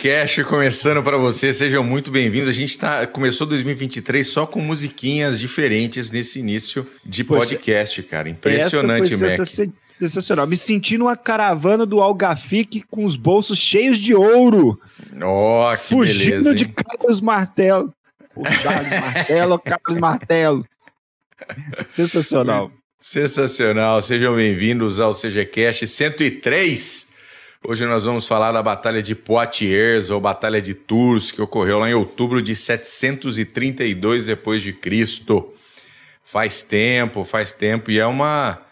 Cash começando para você, sejam muito bem-vindos. A gente tá, começou 2023 só com musiquinhas diferentes nesse início de podcast, Poxa, cara. Impressionante, Mac. Sensacional. Me senti numa caravana do Algafique com os bolsos cheios de ouro. Ó, oh, que Fugindo beleza, de Carlos Martelo. O Carlos Martelo, Carlos Martelo. Sensacional. Sensacional. Sejam bem-vindos ao CGCast 103. Hoje nós vamos falar da Batalha de Poitiers ou Batalha de Tours, que ocorreu lá em outubro de 732 depois de Cristo. Faz tempo, faz tempo e é uma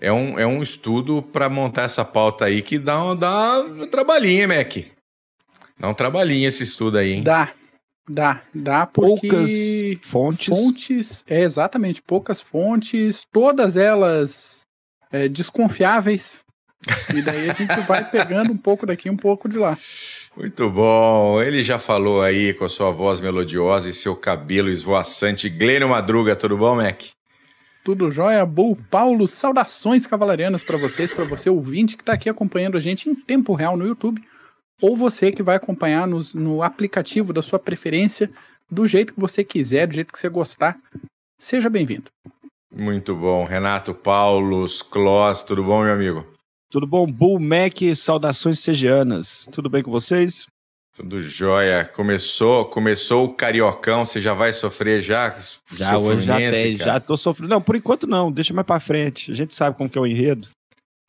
é um, é um estudo para montar essa pauta aí que dá, uma, dá um trabalhinho, Mac. Dá um trabalhinho esse estudo aí, hein? Dá, dá, dá porque poucas fontes. Fontes, é exatamente, poucas fontes, todas elas é, desconfiáveis. E daí a gente vai pegando um pouco daqui, um pouco de lá. Muito bom. Ele já falou aí com a sua voz melodiosa e seu cabelo esvoaçante. Glênio Madruga, tudo bom, Mac? Tudo jóia, Bull Paulo. Saudações cavalarianas para vocês, para você ouvinte que está aqui acompanhando a gente em tempo real no YouTube, ou você que vai acompanhar nos, no aplicativo da sua preferência, do jeito que você quiser, do jeito que você gostar. Seja bem-vindo. Muito bom. Renato Paulos, Clós, tudo bom, meu amigo? Tudo bom? Bull Mac, saudações segianas. Tudo bem com vocês? Tudo jóia. Começou, começou o cariocão, você já vai sofrer já? Já, hoje já tem, já tô sofrendo. Não, por enquanto não, deixa mais para frente. A gente sabe como que é o enredo.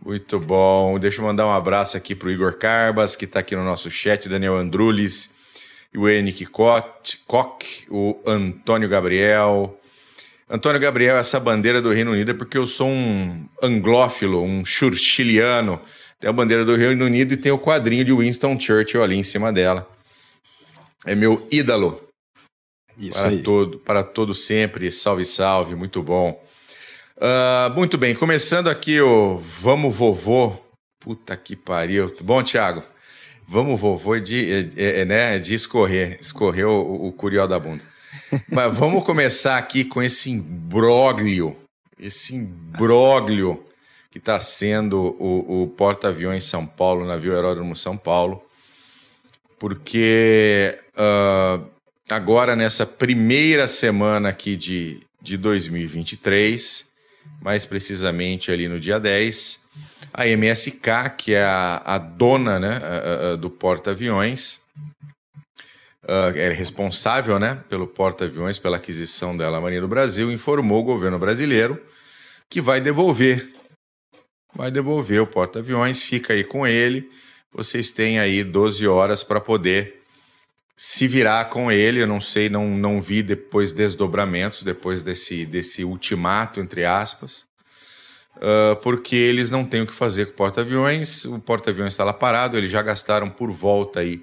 Muito bom. Deixa eu mandar um abraço aqui pro Igor Carbas, que está aqui no nosso chat, Daniel Andrulis, o Henrique Koch, o Antônio Gabriel, Antônio Gabriel, essa bandeira do Reino Unido é porque eu sou um anglófilo, um churchiliano. Tem a bandeira do Reino Unido e tem o quadrinho de Winston Churchill ali em cima dela. É meu ídolo. Isso para aí. todo, para todo sempre. Salve, salve, muito bom. Uh, muito bem, começando aqui o Vamos Vovô. Puta que pariu. Bom, Thiago? Vamos Vovô de, é, é, né, de escorrer, escorrer o, o curió da bunda. Mas vamos começar aqui com esse imbróglio, esse imbróglio que está sendo o, o porta-aviões São Paulo, navio aeródromo São Paulo, porque uh, agora nessa primeira semana aqui de, de 2023, mais precisamente ali no dia 10, a MSK, que é a, a dona né, a, a, do porta-aviões, uh, é responsável né, pelo porta-aviões, pela aquisição dela, a Marinha do Brasil, informou o governo brasileiro que vai devolver. Vai devolver o porta-aviões, fica aí com ele. Vocês têm aí 12 horas para poder se virar com ele. Eu não sei, não, não vi depois desdobramentos, depois desse, desse ultimato, entre aspas. Uh, porque eles não têm o que fazer com o porta-aviões. O porta-aviões está lá parado, eles já gastaram por volta aí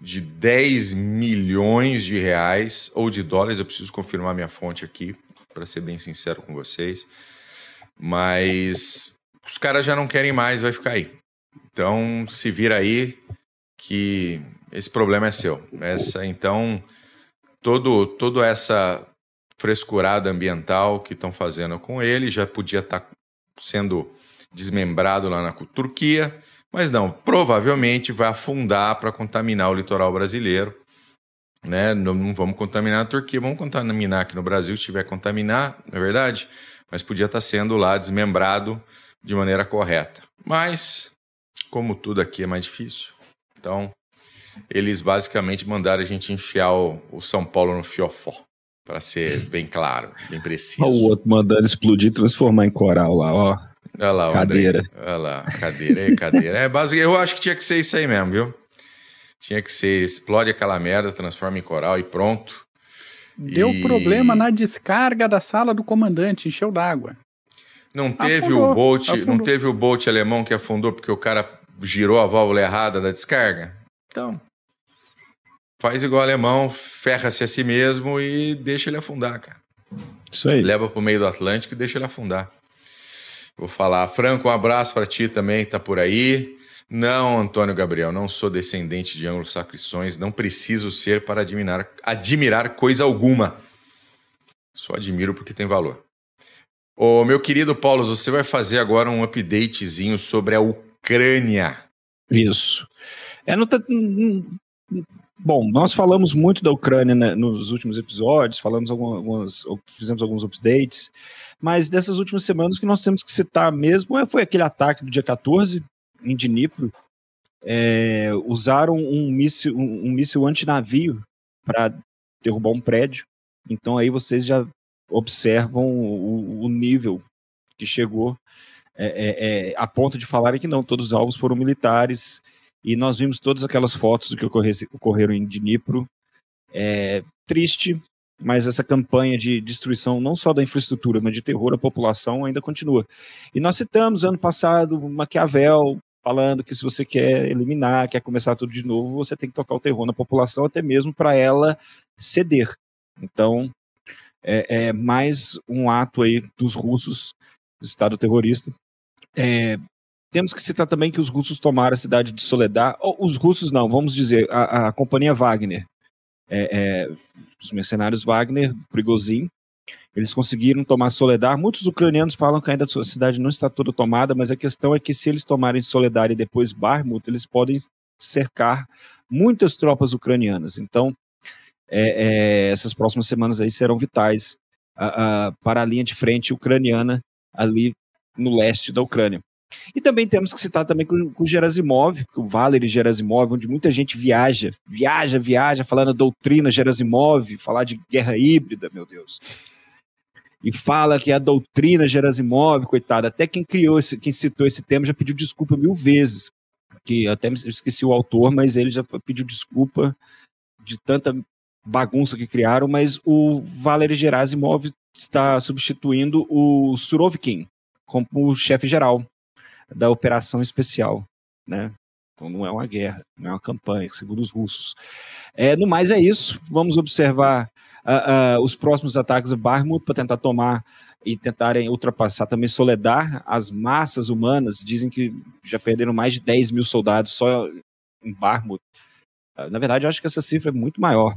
de 10 milhões de reais ou de dólares. Eu preciso confirmar minha fonte aqui, para ser bem sincero com vocês. Mas os caras já não querem mais, vai ficar aí. Então se vira aí que esse problema é seu. Essa, então, todo, toda essa frescurada ambiental que estão fazendo com ele já podia estar tá sendo desmembrado lá na Turquia mas não, provavelmente vai afundar para contaminar o litoral brasileiro. Né? Não, não, vamos contaminar a Turquia, vamos contaminar aqui no Brasil, se tiver contaminar, não é verdade? Mas podia estar tá sendo lá desmembrado de maneira correta. Mas, como tudo aqui é mais difícil, então eles basicamente mandaram a gente enfiar o, o São Paulo no fiofó, para ser bem claro, bem preciso. Olha o outro mandando explodir, transformar em coral lá, ó. Olha lá, cadeira. André. Olha lá, cadeira, é cadeira. É básico, eu acho que tinha que ser isso aí mesmo, viu? Tinha que ser, explode aquela merda, transforma em coral e pronto. Deu e... problema na descarga da sala do comandante, encheu d'água. Não teve afundou, o Bolt, afundou. não teve o Bolt alemão que afundou porque o cara girou a válvula errada da descarga? Então, faz igual o alemão, ferra-se a si mesmo e deixa ele afundar, cara. Isso aí. Leva pro meio do Atlântico e deixa ele afundar. Vou falar. Franco, um abraço para ti também, tá por aí. Não, Antônio Gabriel, não sou descendente de anglo-saxões, não preciso ser para admirar, admirar coisa alguma. Só admiro porque tem valor. Ô, meu querido Paulo, você vai fazer agora um updatezinho sobre a Ucrânia. Isso. É, não tá, bom, nós falamos muito da Ucrânia né, nos últimos episódios, falamos algumas, fizemos alguns updates, mas dessas últimas semanas que nós temos que citar mesmo é, foi aquele ataque do dia 14 em Dnipro. É, usaram um míssil, um, um míssil antinavio para derrubar um prédio. Então aí vocês já observam o, o nível que chegou é, é, é, a ponto de falarem que não, todos os alvos foram militares, e nós vimos todas aquelas fotos do que ocorreram em Dnipro. É triste, mas essa campanha de destruição não só da infraestrutura, mas de terror à população ainda continua. E nós citamos ano passado Maquiavel falando que se você quer eliminar, quer começar tudo de novo, você tem que tocar o terror na população, até mesmo para ela ceder. Então, é, é, mais um ato aí dos russos, do Estado terrorista, é, temos que citar também que os russos tomaram a cidade de Soledad. Os russos não, vamos dizer, a, a companhia Wagner. É, é, os mercenários Wagner, Prigozhin, eles conseguiram tomar Soledad. Muitos ucranianos falam que ainda a cidade não está toda tomada, mas a questão é que se eles tomarem Soledad e depois Barmut, eles podem cercar muitas tropas ucranianas. Então, é, é essas próximas semanas aí serão vitais para a linha de frente ucraniana ali no leste da Ucrânia. E também temos que citar também com, com o Gerasimov, com o Valery Gerasimov, onde muita gente viaja, viaja, viaja, falando doutrina Gerasimov, falar de guerra híbrida, meu Deus. E fala que a doutrina Gerasimov, coitado, até quem criou, esse, quem citou esse tema já pediu desculpa mil vezes, que até esqueci o autor, mas ele já pediu desculpa de tanta bagunça que criaram, mas o Valery Gerasimov está substituindo o Surovkin como chefe geral da operação especial, né? Então não é uma guerra, não é uma campanha, segundo os russos. É, no mais é isso. Vamos observar uh, uh, os próximos ataques a Barmut para tentar tomar e tentarem ultrapassar também Soledar. As massas humanas dizem que já perderam mais de 10 mil soldados só em Barmut. Uh, na verdade, eu acho que essa cifra é muito maior.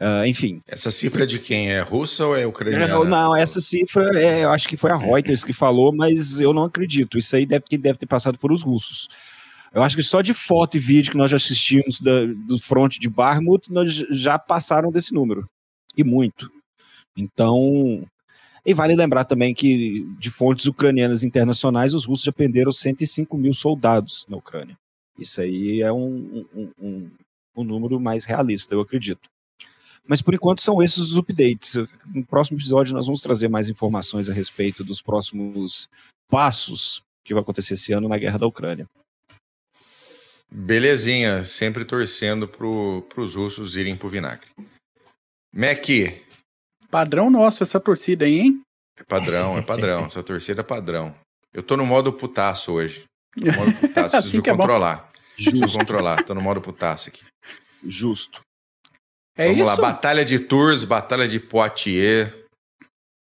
Uh, enfim. Essa cifra é de quem? É russa ou é ucraniana? Não, não, essa cifra é, eu acho que foi a Reuters que falou, mas eu não acredito. Isso aí deve, deve ter passado por os russos. Eu acho que só de foto e vídeo que nós já assistimos da, do fronte de Barmut, nós já passaram desse número. E muito. Então. E vale lembrar também que, de fontes ucranianas internacionais, os russos já perderam 105 mil soldados na Ucrânia. Isso aí é um, um, um, um número mais realista, eu acredito. Mas por enquanto são esses os updates. No próximo episódio nós vamos trazer mais informações a respeito dos próximos passos que vai acontecer esse ano na guerra da Ucrânia. Belezinha, sempre torcendo para os russos irem pro vinagre. Mac. Padrão nosso essa torcida aí, hein? É padrão, é padrão. essa torcida é padrão. Eu tô no modo putaço hoje. Tô no modo putaço, preciso assim me é controlar. É preciso controlar, tô no modo putaço aqui. Justo. É Vamos isso? lá, Batalha de Tours, Batalha de Poitiers,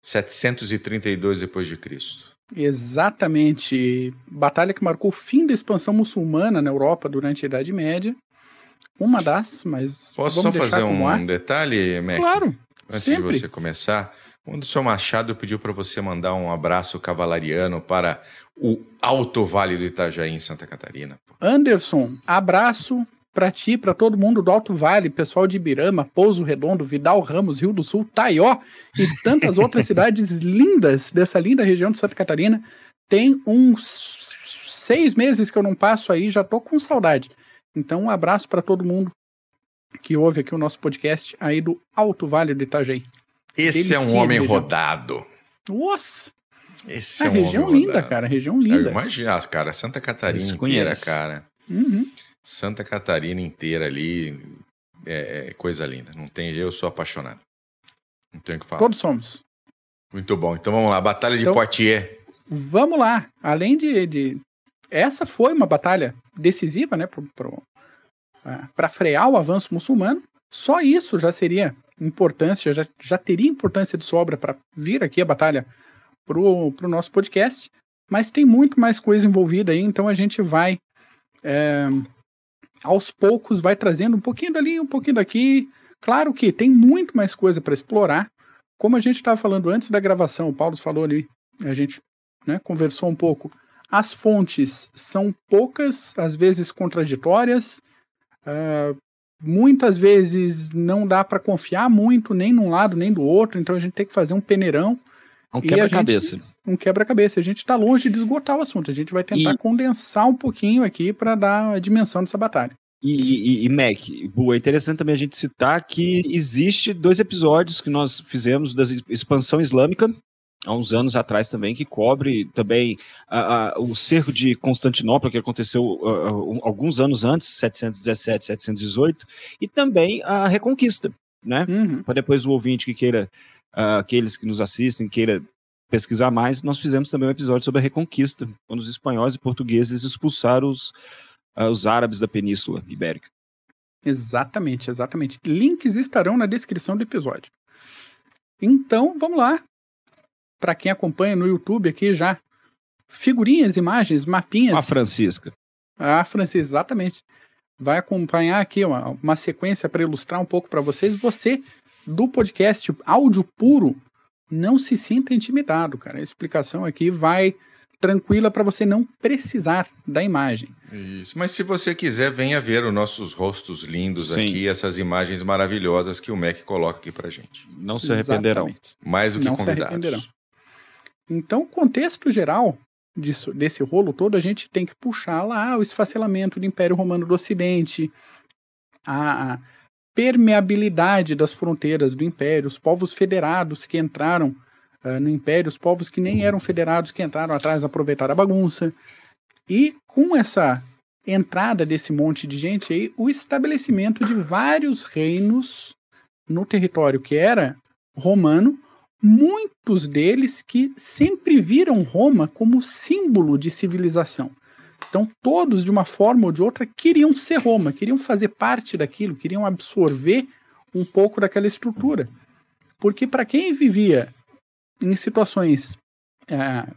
732 depois de Cristo. Exatamente. Batalha que marcou o fim da expansão muçulmana na Europa durante a Idade Média. Uma das, mas. Posso só fazer um detalhe, Mac? Claro. Antes sempre. de você começar, o seu Machado pediu para você mandar um abraço cavalariano para o Alto Vale do Itajaí, em Santa Catarina. Anderson, abraço para ti, para todo mundo do Alto Vale, pessoal de Ibirama, Pouso Redondo, Vidal Ramos, Rio do Sul, Taió e tantas outras cidades lindas dessa linda região de Santa Catarina. Tem uns seis meses que eu não passo aí, já tô com saudade. Então, um abraço para todo mundo que ouve aqui o nosso podcast aí do Alto Vale do Itajaí. Esse Delicia é um homem rodado. Nossa! Esse é, é um região linda, rodado. cara, região linda. Imagina, cara, Santa Catarina inteira, cara. Uhum. Santa Catarina inteira ali é, é, coisa linda. Não tem, eu sou apaixonado. Não tenho o que falar. Todos somos. Muito bom. Então vamos lá, Batalha de então, Poitiers. Vamos lá. Além de, de, essa foi uma batalha decisiva, né, para frear o avanço muçulmano. Só isso já seria importância, já, já teria importância de sobra para vir aqui a batalha pro, pro nosso podcast. Mas tem muito mais coisa envolvida aí, então a gente vai é, aos poucos vai trazendo um pouquinho dali, um pouquinho daqui. Claro que tem muito mais coisa para explorar. Como a gente estava falando antes da gravação, o Paulo falou ali, a gente né, conversou um pouco. As fontes são poucas, às vezes contraditórias, Uh, muitas vezes não dá para confiar muito nem num lado nem do outro, então a gente tem que fazer um peneirão. Um quebra-cabeça. Um quebra-cabeça. A gente está longe de esgotar o assunto. A gente vai tentar e... condensar um pouquinho aqui para dar a dimensão dessa batalha. E, e, e, Mac, é interessante também a gente citar que existe dois episódios que nós fizemos da expansão islâmica há uns anos atrás também, que cobre também o cerco de Constantinopla, que aconteceu uh, alguns anos antes, 717, 718, e também a Reconquista, né? Uhum. Para depois o ouvinte que queira, uh, aqueles que nos assistem, queira pesquisar mais, nós fizemos também um episódio sobre a Reconquista, quando os espanhóis e portugueses expulsaram os, uh, os árabes da Península Ibérica. Exatamente, exatamente. Links estarão na descrição do episódio. Então, vamos lá para quem acompanha no YouTube aqui já, figurinhas, imagens, mapinhas. A Francisca. A Francisca, exatamente. Vai acompanhar aqui uma, uma sequência para ilustrar um pouco para vocês. Você, do podcast áudio puro, não se sinta intimidado, cara. A explicação aqui vai tranquila para você não precisar da imagem. Isso. Mas se você quiser, venha ver os nossos rostos lindos Sim. aqui, essas imagens maravilhosas que o Mac coloca aqui para gente. Não se arrependerão. Exatamente. Mais do que não convidados. Se arrependerão. Então, o contexto geral disso, desse rolo todo, a gente tem que puxar lá o esfacelamento do Império Romano do Ocidente, a permeabilidade das fronteiras do Império, os povos federados que entraram uh, no Império, os povos que nem eram federados que entraram atrás aproveitaram a bagunça. E com essa entrada desse monte de gente aí, o estabelecimento de vários reinos no território que era romano, muitos deles que sempre viram Roma como símbolo de civilização. Então, todos, de uma forma ou de outra, queriam ser Roma, queriam fazer parte daquilo, queriam absorver um pouco daquela estrutura. Porque, para quem vivia em situações é,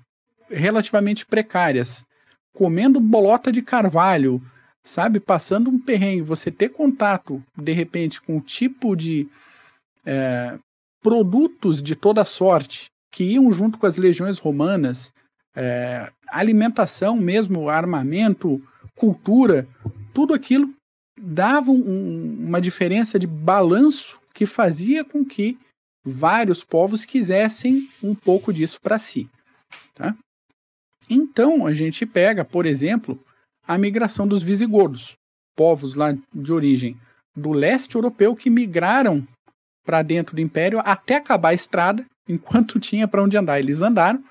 relativamente precárias, comendo bolota de carvalho, sabe, passando um perrengue, você ter contato, de repente, com o tipo de é, produtos de toda sorte que iam junto com as legiões romanas, é, alimentação mesmo, armamento, cultura, tudo aquilo dava um, uma diferença de balanço que fazia com que vários povos quisessem um pouco disso para si. Tá? Então a gente pega, por exemplo, a migração dos visigodos, povos lá de origem do leste europeu que migraram para dentro do império até acabar a estrada, enquanto tinha para onde andar. Eles andaram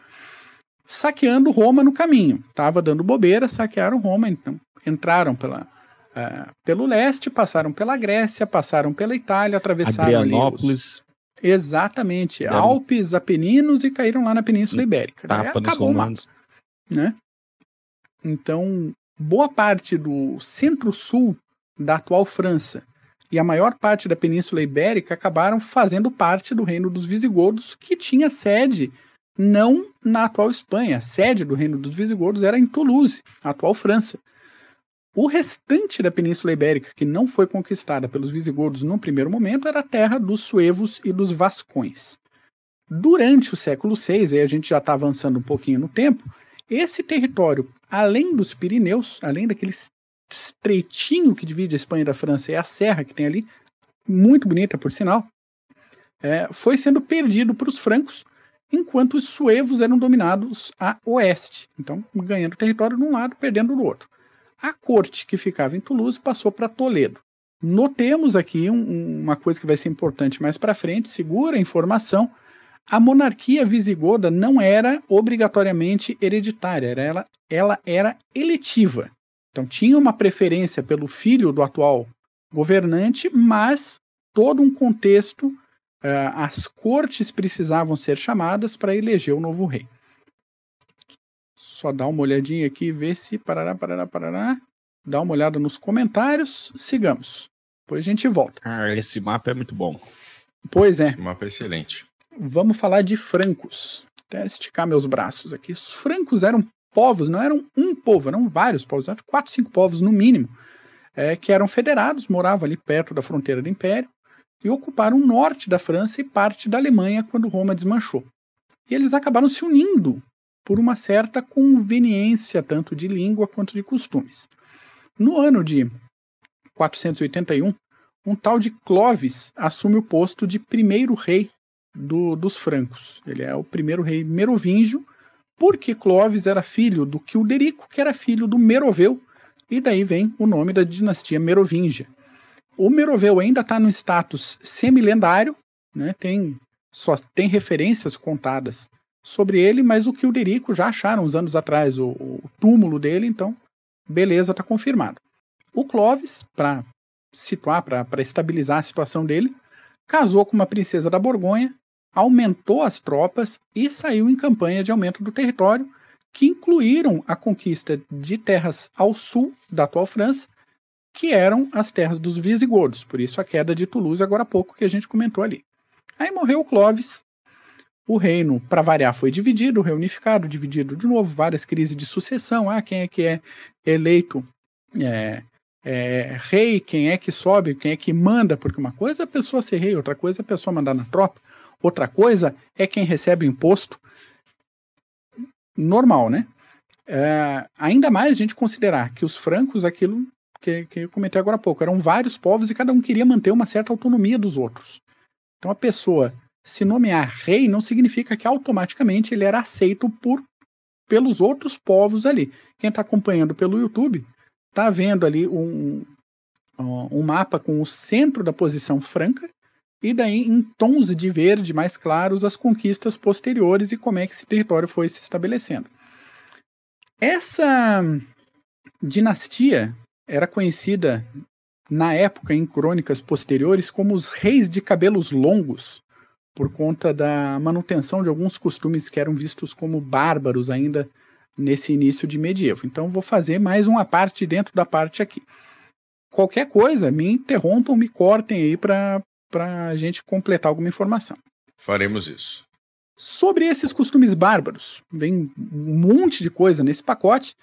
saqueando Roma no caminho. Tava dando bobeira, saquearam Roma, então entraram pela, uh, pelo leste, passaram pela Grécia, passaram pela Itália, atravessaram Adrianópolis. Ali os... Exatamente. Alpes, Apeninos e caíram lá na Península Ibérica. Tapa Acabou romanos. Né? Então, boa parte do centro-sul da atual França e a maior parte da Península Ibérica acabaram fazendo parte do reino dos visigodos, que tinha sede não na atual Espanha. A sede do reino dos visigodos era em Toulouse, a atual França. O restante da Península Ibérica, que não foi conquistada pelos visigodos no primeiro momento, era a terra dos suevos e dos vascões. Durante o século VI, aí a gente já está avançando um pouquinho no tempo, esse território, além dos Pirineus, além daqueles estreitinho que divide a Espanha da França é a serra que tem ali, muito bonita por sinal, é, foi sendo perdido para os francos, enquanto os suevos eram dominados a oeste. Então, ganhando território de um lado, perdendo do outro. A corte que ficava em Toulouse passou para Toledo. Notemos aqui um, uma coisa que vai ser importante mais para frente, segura a informação. A monarquia visigoda não era obrigatoriamente hereditária, era ela, ela era eletiva. Então tinha uma preferência pelo filho do atual governante, mas todo um contexto, uh, as cortes precisavam ser chamadas para eleger o novo rei. Só dá uma olhadinha aqui e ver se parará, parará, parará. Dá uma olhada nos comentários. Sigamos. Depois a gente volta. Ah, esse mapa é muito bom. Pois é. Esse mapa é excelente. Vamos falar de francos. Até esticar meus braços aqui. Os francos eram povos, não eram um povo, eram vários povos, eram quatro, cinco povos no mínimo, é, que eram federados, moravam ali perto da fronteira do Império e ocuparam o norte da França e parte da Alemanha quando Roma desmanchou. E eles acabaram se unindo por uma certa conveniência, tanto de língua quanto de costumes. No ano de 481, um tal de Clovis assume o posto de primeiro rei do, dos francos. Ele é o primeiro rei merovingio, porque Clovis era filho do Quilderico, que era filho do Meroveu, e daí vem o nome da dinastia merovingia. O Meroveu ainda está no status semilendário, né? tem, só tem referências contadas sobre ele, mas o Quilderico já acharam uns anos atrás o, o túmulo dele, então beleza, está confirmado. O Clovis, para situar, para estabilizar a situação dele, casou com uma princesa da Borgonha, aumentou as tropas e saiu em campanha de aumento do território, que incluíram a conquista de terras ao sul da atual França, que eram as terras dos visigodos, por isso a queda de Toulouse agora há pouco que a gente comentou ali. Aí morreu Clovis, o reino, para variar, foi dividido, reunificado, dividido de novo, várias crises de sucessão, ah, quem é que é eleito é, é, rei, quem é que sobe, quem é que manda, porque uma coisa é a pessoa ser rei, outra coisa é a pessoa mandar na tropa, outra coisa é quem recebe o imposto. Normal, né? É, ainda mais a gente considerar que os francos, aquilo que, que eu comentei agora há pouco, eram vários povos e cada um queria manter uma certa autonomia dos outros. Então a pessoa se nomear rei não significa que automaticamente ele era aceito por pelos outros povos ali. Quem está acompanhando pelo YouTube está vendo ali um, um mapa com o centro da posição franca e daí em tons de verde mais claros as conquistas posteriores e como é que esse território foi se estabelecendo. Essa dinastia era conhecida na época em crônicas posteriores como os reis de cabelos longos, por conta da manutenção de alguns costumes que eram vistos como bárbaros ainda nesse início de medievo. Então vou fazer mais uma parte dentro da parte aqui. Qualquer coisa, me interrompam, me cortem aí para a gente completar alguma informação. Faremos isso. Sobre esses costumes bárbaros, vem um monte de coisa nesse pacote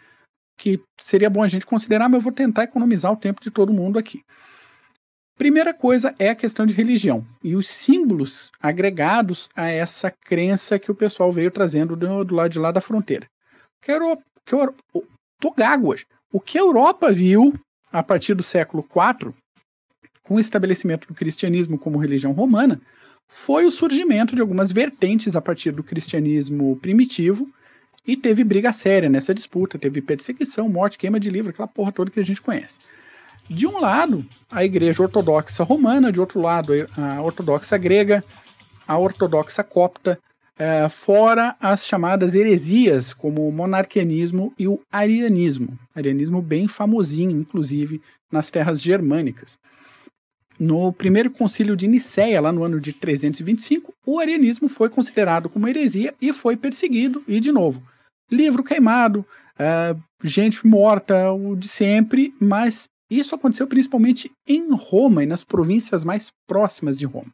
que seria bom a gente considerar, mas eu vou tentar economizar o tempo de todo mundo aqui. Primeira coisa é a questão de religião e os símbolos agregados a essa crença que o pessoal veio trazendo do, do lado de lá da fronteira. Que a Europa, que a Europa, tô gago hoje. O que a Europa viu a partir do século IV, com o estabelecimento do cristianismo como religião romana, foi o surgimento de algumas vertentes a partir do cristianismo primitivo e teve briga séria nessa disputa, teve perseguição, morte, queima de livro, aquela porra toda que a gente conhece. De um lado, a igreja ortodoxa romana, de outro lado, a ortodoxa grega, a ortodoxa copta, é, fora as chamadas heresias, como o monarquianismo e o arianismo. Arianismo bem famosinho, inclusive, nas terras germânicas. No primeiro concílio de Nicéia, lá no ano de 325, o arianismo foi considerado como heresia e foi perseguido, e de novo, livro queimado, uh, gente morta, o de sempre, mas isso aconteceu principalmente em Roma e nas províncias mais próximas de Roma.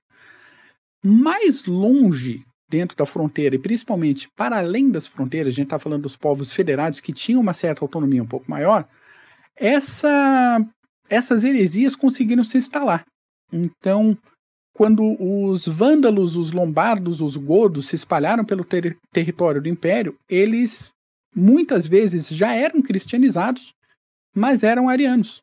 Mais longe dentro da fronteira e principalmente para além das fronteiras, a gente está falando dos povos federados que tinham uma certa autonomia um pouco maior, essa, essas heresias conseguiram se instalar. Então, quando os vândalos, os lombardos, os godos se espalharam pelo ter território do império, eles muitas vezes já eram cristianizados, mas eram arianos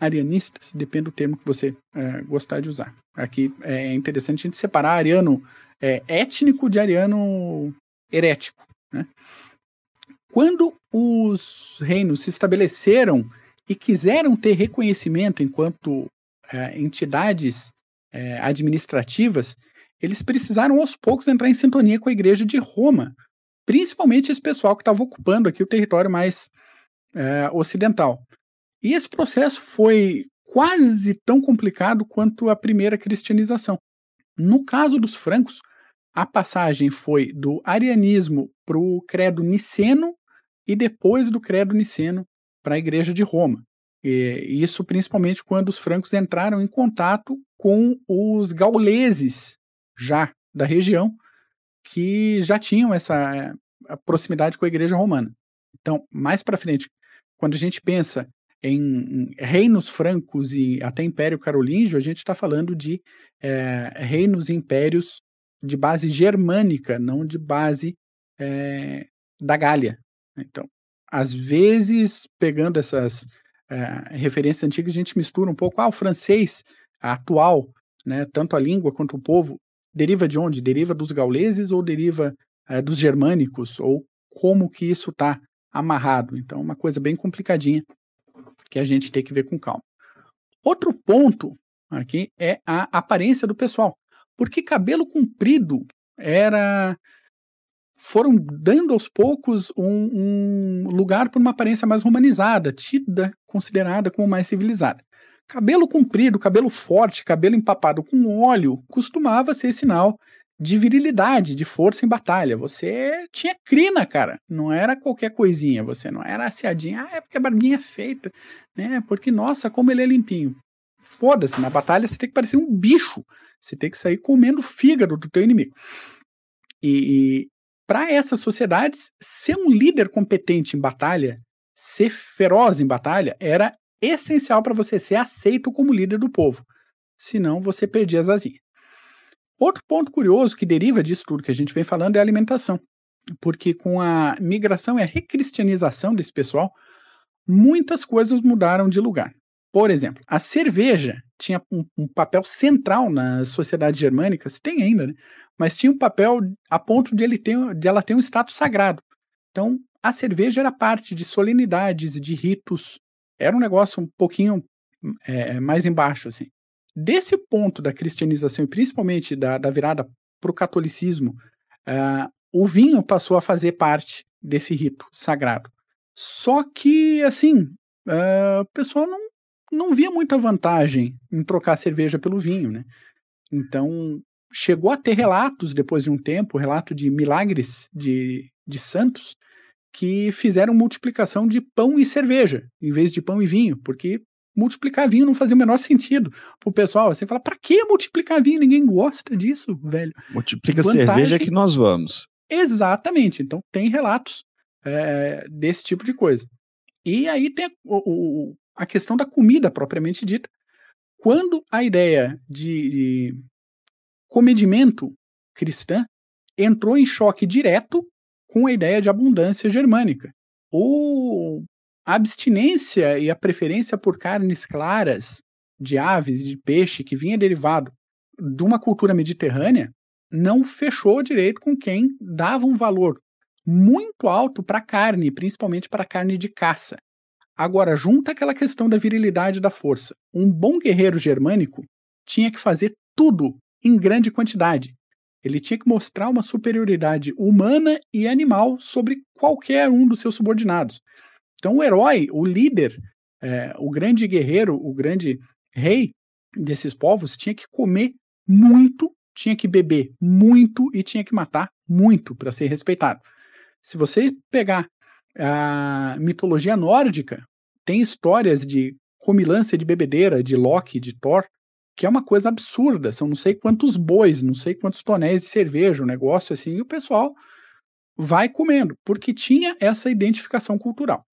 arianistas, depende do termo que você é, gostar de usar. Aqui é interessante a gente separar ariano é, étnico de ariano herético. Né? Quando os reinos se estabeleceram e quiseram ter reconhecimento enquanto é, entidades é, administrativas, eles precisaram aos poucos entrar em sintonia com a igreja de Roma, principalmente esse pessoal que estava ocupando aqui o território mais é, ocidental. E esse processo foi quase tão complicado quanto a primeira cristianização. No caso dos francos, a passagem foi do arianismo para o credo niceno e depois do credo niceno para a igreja de Roma. E isso principalmente quando os francos entraram em contato com os gauleses já da região, que já tinham essa eh, proximidade com a igreja romana. Então, mais para frente, quando a gente pensa em reinos francos e até Império Carolíngio, a gente está falando de é, reinos e impérios de base germânica, não de base é, da Gália. Então, às vezes, pegando essas é, referências antigas, a gente mistura um pouco. Ah, o francês atual, né, tanto a língua quanto o povo, deriva de onde? Deriva dos gauleses ou deriva é, dos germânicos? Ou como que isso está amarrado? Então, uma coisa bem complicadinha que a gente tem que ver com calma. Outro ponto aqui é a aparência do pessoal. Porque cabelo comprido era foram dando aos poucos um, um lugar para uma aparência mais romanizada, tida, considerada como mais civilizada. Cabelo comprido, cabelo forte, cabelo empapado com óleo costumava ser sinal de virilidade, de força em batalha. Você tinha crina, cara. Não era qualquer coisinha. Você não era assiadinha. Ah, é porque a barbinha é feita. Né? Porque, nossa, como ele é limpinho. Foda-se, na batalha você tem que parecer um bicho. Você tem que sair comendo fígado do teu inimigo. E, para essas sociedades, ser um líder competente em batalha, ser feroz em batalha, era essencial para você ser aceito como líder do povo. Senão você perdia as asinhas. Outro ponto curioso que deriva disso tudo que a gente vem falando é a alimentação. Porque com a migração e a recristianização desse pessoal, muitas coisas mudaram de lugar. Por exemplo, a cerveja tinha um, um, papel central nas sociedades germânicas, tem ainda, né? mas tinha um papel a ponto de, ele ter, de ela ter um status sagrado. Então, a cerveja era parte de solenidades, de ritos, era um negócio um pouquinho é, mais embaixo, assim. Desse ponto da cristianização, e principalmente da, da virada para o catolicismo, uh, o vinho passou a fazer parte desse rito sagrado. Só que, assim, uh, o pessoal não não via muita vantagem em trocar cerveja pelo vinho, né? Então, chegou a ter relatos depois de um tempo, relato de milagres de, de santos, que fizeram multiplicação de pão e cerveja, em vez de pão e vinho, porque multiplicar vinho não fazia o menor sentido pro pessoal. Você fala, para que multiplicar vinho? Ninguém gosta disso, velho. Multiplica Vantagem... cerveja que nós vamos. Exatamente. Então, tem relatos é, desse tipo de coisa. E aí tem o, o, a questão da comida propriamente dita. Quando a ideia de, comedimento cristã entrou em choque direto com a ideia de abundância germânica. O, a abstinência e a preferência por carnes claras, de aves e de peixe, que vinha derivado de uma cultura mediterrânea, não fechou direito com quem dava um valor muito alto para a carne, principalmente para a carne de caça. Agora, junta aquela questão da virilidade da força. Um bom guerreiro germânico tinha que fazer tudo em grande quantidade. Ele tinha que mostrar uma superioridade humana e animal sobre qualquer um dos seus subordinados. Então, o herói, o líder, é, o grande guerreiro, o grande rei desses povos tinha que comer muito, tinha que beber muito e tinha que matar muito para ser respeitado. Se você pegar a mitologia nórdica, tem histórias de comilança de bebedeira de Loki, de Thor, que é uma coisa absurda. São não sei quantos bois, não sei quantos tonéis de cerveja, um negócio assim, e o pessoal vai comendo, porque tinha essa identificação cultural.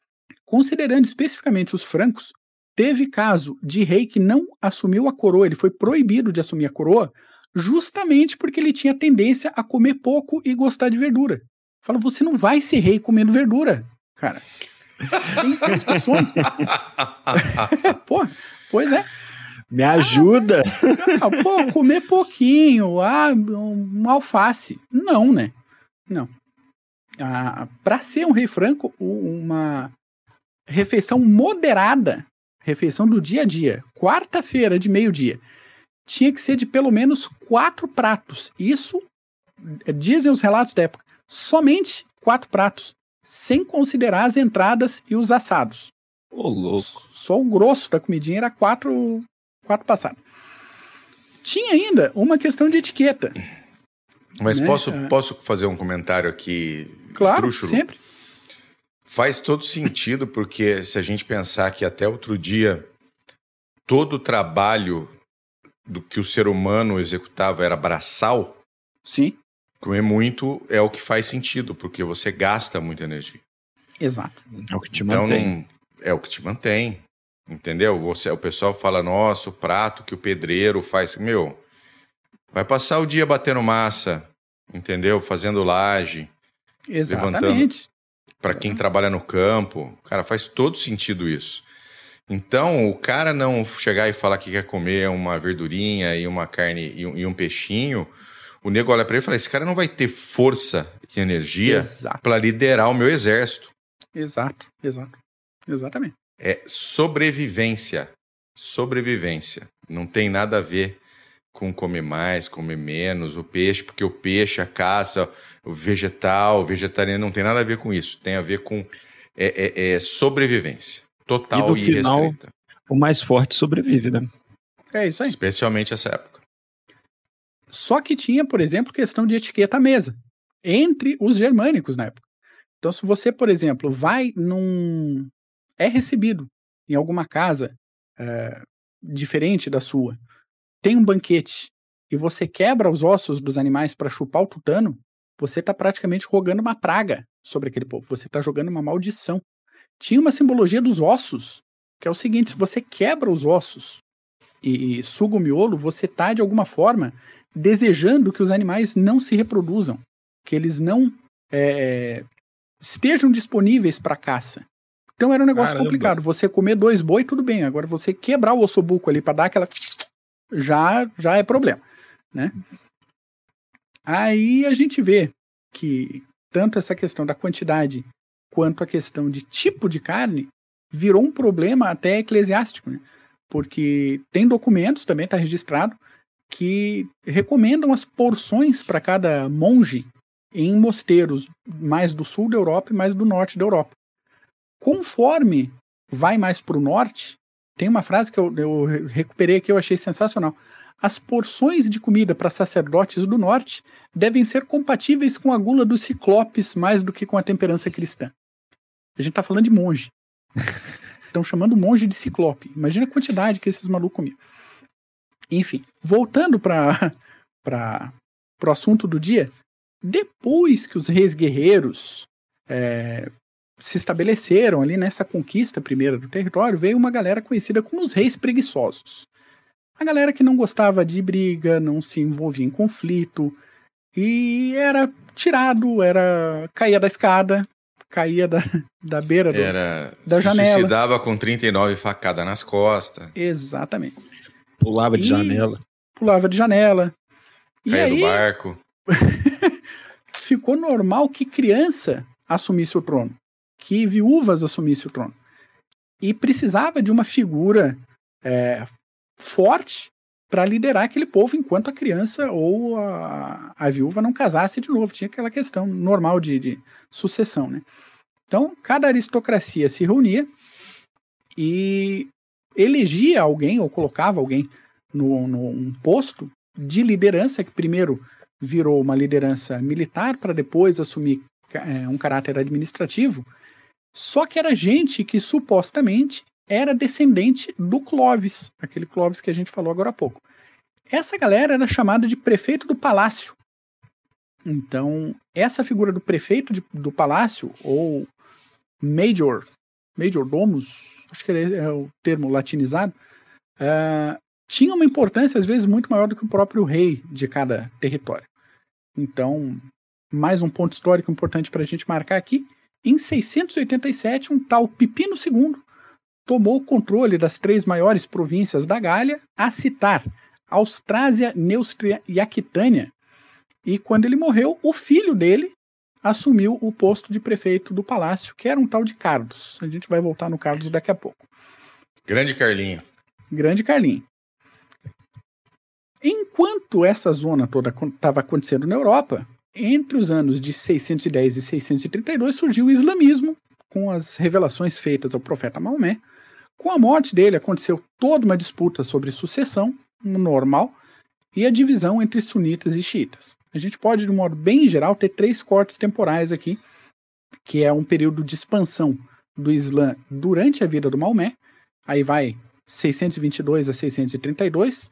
Considerando especificamente os francos, teve caso de rei que não assumiu a coroa, ele foi proibido de assumir a coroa, justamente porque ele tinha tendência a comer pouco e gostar de verdura. Fala, você não vai ser rei comendo verdura, cara. Sem condições. pô, pois é. Me ajuda. Ah, pô, comer pouquinho, ah, um alface. Não, né? Não. Ah, para ser um rei franco, uma refeição moderada, refeição do dia a dia, quarta-feira de meio-dia, tinha que ser de pelo menos quatro pratos. Isso, dizem os relatos da época, somente quatro pratos sem considerar as entradas e os assados. Ô, louco. Só o grosso da comidinha era quatro, quatro passadas. Tinha ainda uma questão de etiqueta. Mas né? posso, ah. posso fazer um comentário aqui? Claro, sempre. Faz todo sentido, porque se a gente pensar que até outro dia todo o trabalho do que o ser humano executava era braçal. Sim. Comer muito é o que faz sentido, porque você gasta muita energia. Exato. É o que te então, mantém. Não, é o que te mantém. Entendeu? Você, o pessoal fala, nossa, o prato que o pedreiro faz. Meu, vai passar o dia batendo massa, entendeu? Fazendo laje. Exatamente. Para quem trabalha no campo, cara, faz todo sentido isso. Então, o cara não chegar e falar que quer comer uma verdurinha e uma carne e um, e um peixinho, o nego olha para ele e fala: esse cara não vai ter força e energia para liderar o meu exército. Exato, exato. Exatamente. É sobrevivência. Sobrevivência. Não tem nada a ver com comer mais, comer menos, o peixe, porque o peixe, a caça, o vegetal, o vegetariano não tem nada a ver com isso. Tem a ver com é, é, é sobrevivência. Total E e, no final- irrestrita. O mais forte sobrevive, né? É isso aí. Especialmente essa época. Só que tinha, por exemplo, questão de etiqueta à mesa entre os germânicos na época. Então, se você, por exemplo, vai num. é recebido em alguma casa eh, diferente da sua, tem um banquete e você quebra os ossos dos animais para chupar o tutano, você está praticamente rogando uma praga sobre aquele povo. Você está jogando uma maldição. Tinha uma simbologia dos ossos, que é o seguinte: se você quebra os ossos e, e suga o miolo, você está, de alguma forma, desejando que os animais não se reproduzam, que eles não é, estejam disponíveis para caça. Então era um negócio Caramba. complicado. Você comer dois boi, tudo bem. Agora você quebrar o ossobuco ali para dar aquela. Já, já é problema, né? Aí a gente vê que tanto essa questão da quantidade quanto a questão de tipo de carne virou um problema até eclesiástico, né? Porque tem documentos, também está registrado, que recomendam as porções para cada monge em mosteiros mais do sul da Europa e mais do norte da Europa. Conforme vai mais para o norte, tem uma frase que eu, eu recuperei que eu achei sensacional. As porções de comida para sacerdotes do norte devem ser compatíveis com a gula dos ciclopes mais do que com a temperança cristã. A gente está falando de monge. Estão chamando monge de ciclope. Imagina a quantidade que esses malucos comiam. Enfim, voltando para o assunto do dia, depois que os reis guerreiros é, se estabeleceram ali nessa conquista primeira do território, veio uma galera conhecida como os reis preguiçosos. A galera que não gostava de briga, não se envolvia em conflito e era tirado, era caía da escada, caía da, da beira do. Era, da se janela. suicidava com 39 facadas nas costas, Exatamente. Pulava de E- janela. Pulava de janela. E caía do aí barco. ficou normal que criança assumisse o trono, que viúvas assumissem o trono. E precisava de uma figura é, forte para liderar aquele povo enquanto a criança ou a, a viúva não casasse de novo. Tinha aquela questão normal de, de sucessão. Né? Então, cada aristocracia se reunia e elegia alguém ou colocava alguém no um posto de liderança, que primeiro virou uma liderança militar para depois assumir é, um caráter administrativo. Só que era gente que supostamente era descendente do Clovis, aquele Clovis que a gente falou agora há pouco. Essa galera era chamada de prefeito do palácio. Então, essa figura do prefeito de- do palácio, ou major, major domus, acho que é o termo latinizado, ah, tinha uma importância às vezes muito maior do que o próprio rei de cada território. Então, mais um ponto histórico importante para a gente marcar aqui. Em 687, um tal Pipino II tomou o controle das três maiores províncias da Gália, a citar Austrásia, Neustria e Aquitânia. E quando ele morreu, o filho dele assumiu o posto de prefeito do palácio, que era um tal de Carlos. A gente vai voltar no Carlos daqui a pouco. Grande Carlinho. Grande Carlinho. Enquanto essa zona toda estava acontecendo na Europa, entre os anos de 610 e 632 surgiu o islamismo, com as revelações feitas ao profeta Maomé. Com a morte dele, aconteceu toda uma disputa sobre sucessão, normal, e a divisão entre sunitas e xiitas. A gente pode, de um modo bem geral, ter três cortes temporais aqui, que é um período de expansão do Islã durante a vida do Maomé, aí vai 622 a 632,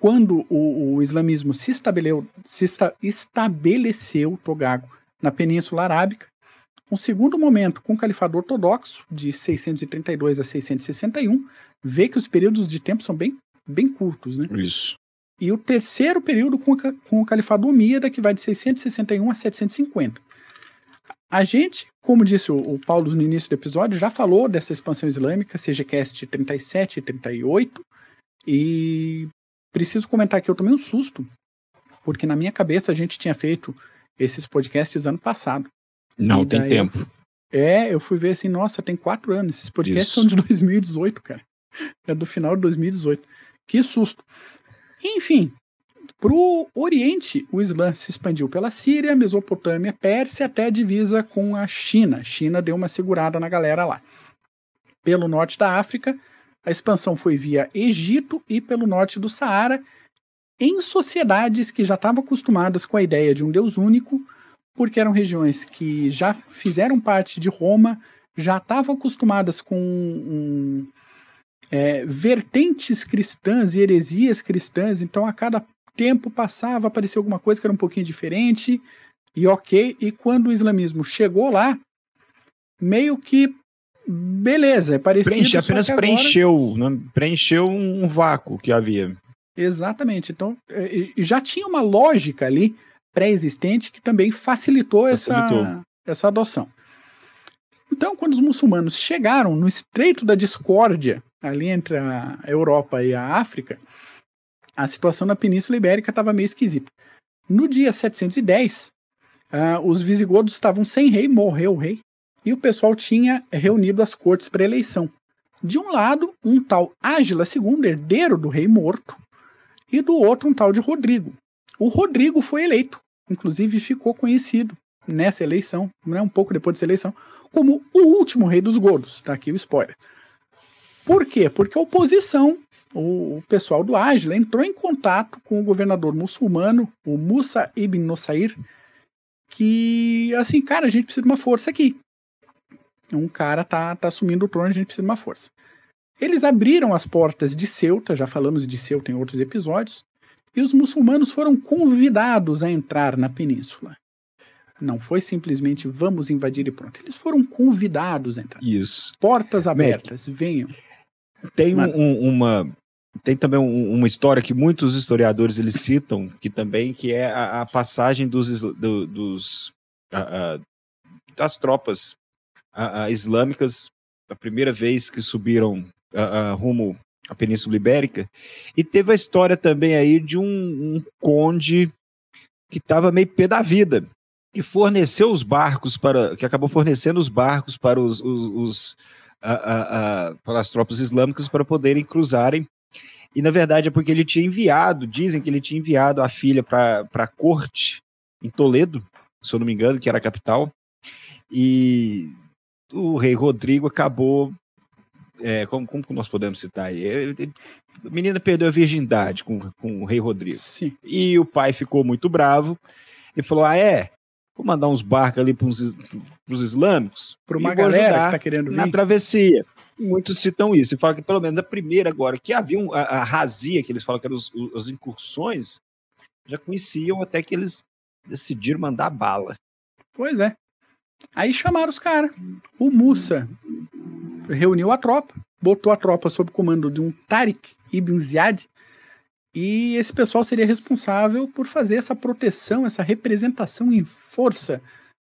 quando o, o islamismo se, estabeleceu, se esta- estabeleceu, Togago, na Península Arábica. Um segundo momento com o Califado Ortodoxo, de 632 a 661, vê que os períodos de tempo são bem, bem curtos, né? Isso. E o terceiro período com, com o Califado Omíada, que vai de 661 a 750. a gente, como disse o, o, Paulo no início do episódio, já falou dessa expansão islâmica, CGCast 37 e 38, e preciso comentar que eu tomei um susto, porque na minha cabeça a gente tinha feito esses podcasts ano passado. Não, tem tempo. Eu, é, eu fui ver assim, nossa, tem quatro anos, esses podcasts Isso. são de 2018, cara. É do final de 2018. Que susto. Enfim, para o Oriente, o Islã se expandiu pela Síria, Mesopotâmia, Pérsia, até a divisa com a China. A China deu uma segurada na galera lá. Pelo norte da África, a expansão foi via Egito e pelo norte do Saara, em sociedades que já estavam acostumadas com a ideia de um Deus único, porque eram regiões que já fizeram parte de Roma, já estavam acostumadas com um, é, vertentes cristãs e heresias cristãs, então a cada tempo passava, aparecia alguma coisa que era um pouquinho diferente, e ok. E quando o islamismo chegou lá, meio que beleza, é parecido. Preenche, apenas agora... preencheu, né? preencheu um vácuo que havia. Exatamente. Então, é, já tinha uma lógica ali pré-existente que também facilitou, facilitou. Essa, essa adoção. Então, quando os muçulmanos chegaram no estreito da discórdia, ali entre a Europa e a África, a situação na Península Ibérica estava meio esquisita. No dia 710, uh, ah, os visigodos estavam sem rei, morreu o rei, e o pessoal tinha reunido as cortes para eleição. De um lado, um tal Ágila II, herdeiro do rei morto, e do outro, um tal de Rodrigo. O Rodrigo foi eleito, inclusive ficou conhecido nessa eleição, né, um pouco depois dessa eleição, como o último rei dos godos. Tá aqui o spoiler. Por quê? Porque a oposição o, pessoal do Ágila entrou em contato com o governador muçulmano, o Musa ibn Nosair, que, assim, cara, a gente precisa de uma força aqui. Um cara tá, tá assumindo o trono, a gente precisa de uma força. Eles abriram as portas de Ceuta, já falamos de Ceuta em outros episódios, e os muçulmanos foram convidados a entrar na península. Não foi simplesmente vamos invadir e pronto. Eles foram convidados a entrar. Isso. Portas abertas, Mac, venham. Tem um, uma tem também um, uma história que muitos historiadores eles citam que também que é a, a passagem dos, do, dos a, a, das tropas islâmicas a primeira vez que subiram rumo à Península Ibérica. E teve a história também aí de um, um conde que estava meio pé da vida que forneceu os barcos para que acabou fornecendo os barcos para os, os, os a, a, a, para as tropas islâmicas para poderem cruzarem. E na verdade é porque ele tinha enviado, dizem que ele tinha enviado a filha para a corte em Toledo, se eu não me engano, que era a capital. E o rei Rodrigo acabou. É, como, como nós podemos citar aí? A menina perdeu a virgindade com, com o rei Rodrigo. Sim. E o pai ficou muito bravo e falou: Ah, é? Vou mandar uns barcos ali para os islâmicos. Para uma galera que tá querendo vir. Na travessia. Muitos citam isso e falam que pelo menos a primeira agora, que havia um, a, a razia, que eles falam que eram os, as incursões, já conheciam até que eles decidiram mandar bala. Pois é. Aí chamaram os caras. O Musa reuniu a tropa, botou a tropa sob comando de um Tariq ibn Ziyad, e esse pessoal seria responsável por fazer essa proteção, essa representação em força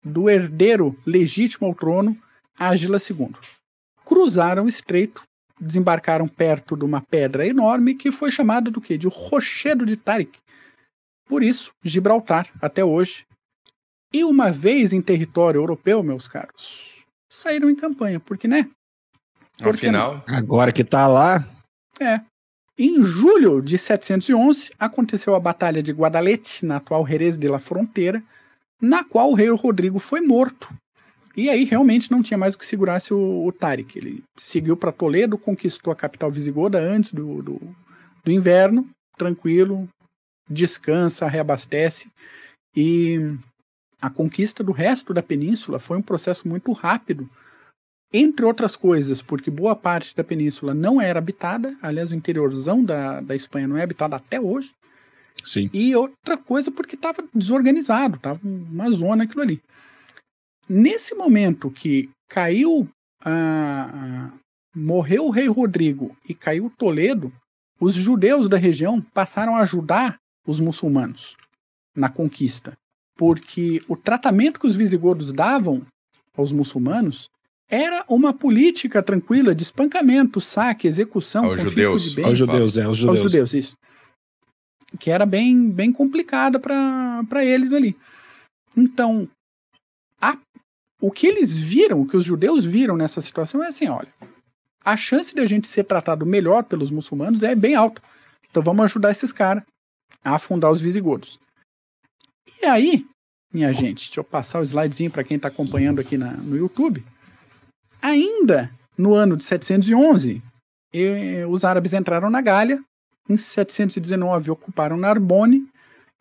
do herdeiro legítimo ao trono, Ágila II. Cruzaram o estreito, desembarcaram perto de uma pedra enorme que foi chamada do quê? De Rochedo de Tarik. Por isso, Gibraltar, até hoje. E uma vez em território europeu, meus caros, saíram em campanha, porque, né? Por Afinal, agora que tá lá. É, em julho de 711, aconteceu a Batalha de Guadalete, na atual Jerez de la Fronteira, na qual o rei Rodrigo foi morto. E aí realmente não tinha mais o que segurasse o, o Tariq. Ele seguiu para Toledo, conquistou a capital visigoda antes do, do, do inverno, tranquilo, descansa, reabastece. E a conquista do resto da península foi um processo muito rápido, entre outras coisas, porque boa parte da península não era habitada, aliás, o interiorzão da, da Espanha não é habitado até hoje. Sim. E outra coisa porque estava desorganizado, estava uma zona aquilo ali. Nesse momento que caiu, a, morreu o rei Rodrigo e caiu Toledo, os judeus da região passaram a ajudar os muçulmanos na conquista. porque o tratamento que os visigodos davam aos muçulmanos era uma política tranquila de espancamento, saque, execução, Aos confisco judeus. de bens. Aos judeus, é, aos judeus. Aos judeus, isso. Que era bem, bem complicada para eles ali. Então, a- o que eles viram, o que os judeus viram nessa situação é assim: olha, a chance de a gente ser tratado melhor pelos muçulmanos é bem alta. Então vamos ajudar esses caras a afundar os visigodos. E aí, minha gente, deixa eu passar o slidezinho para quem está acompanhando aqui na- no YouTube. Ainda no ano de 711, eh, os árabes entraram na Gália. Em 719, ocuparam Narbonne.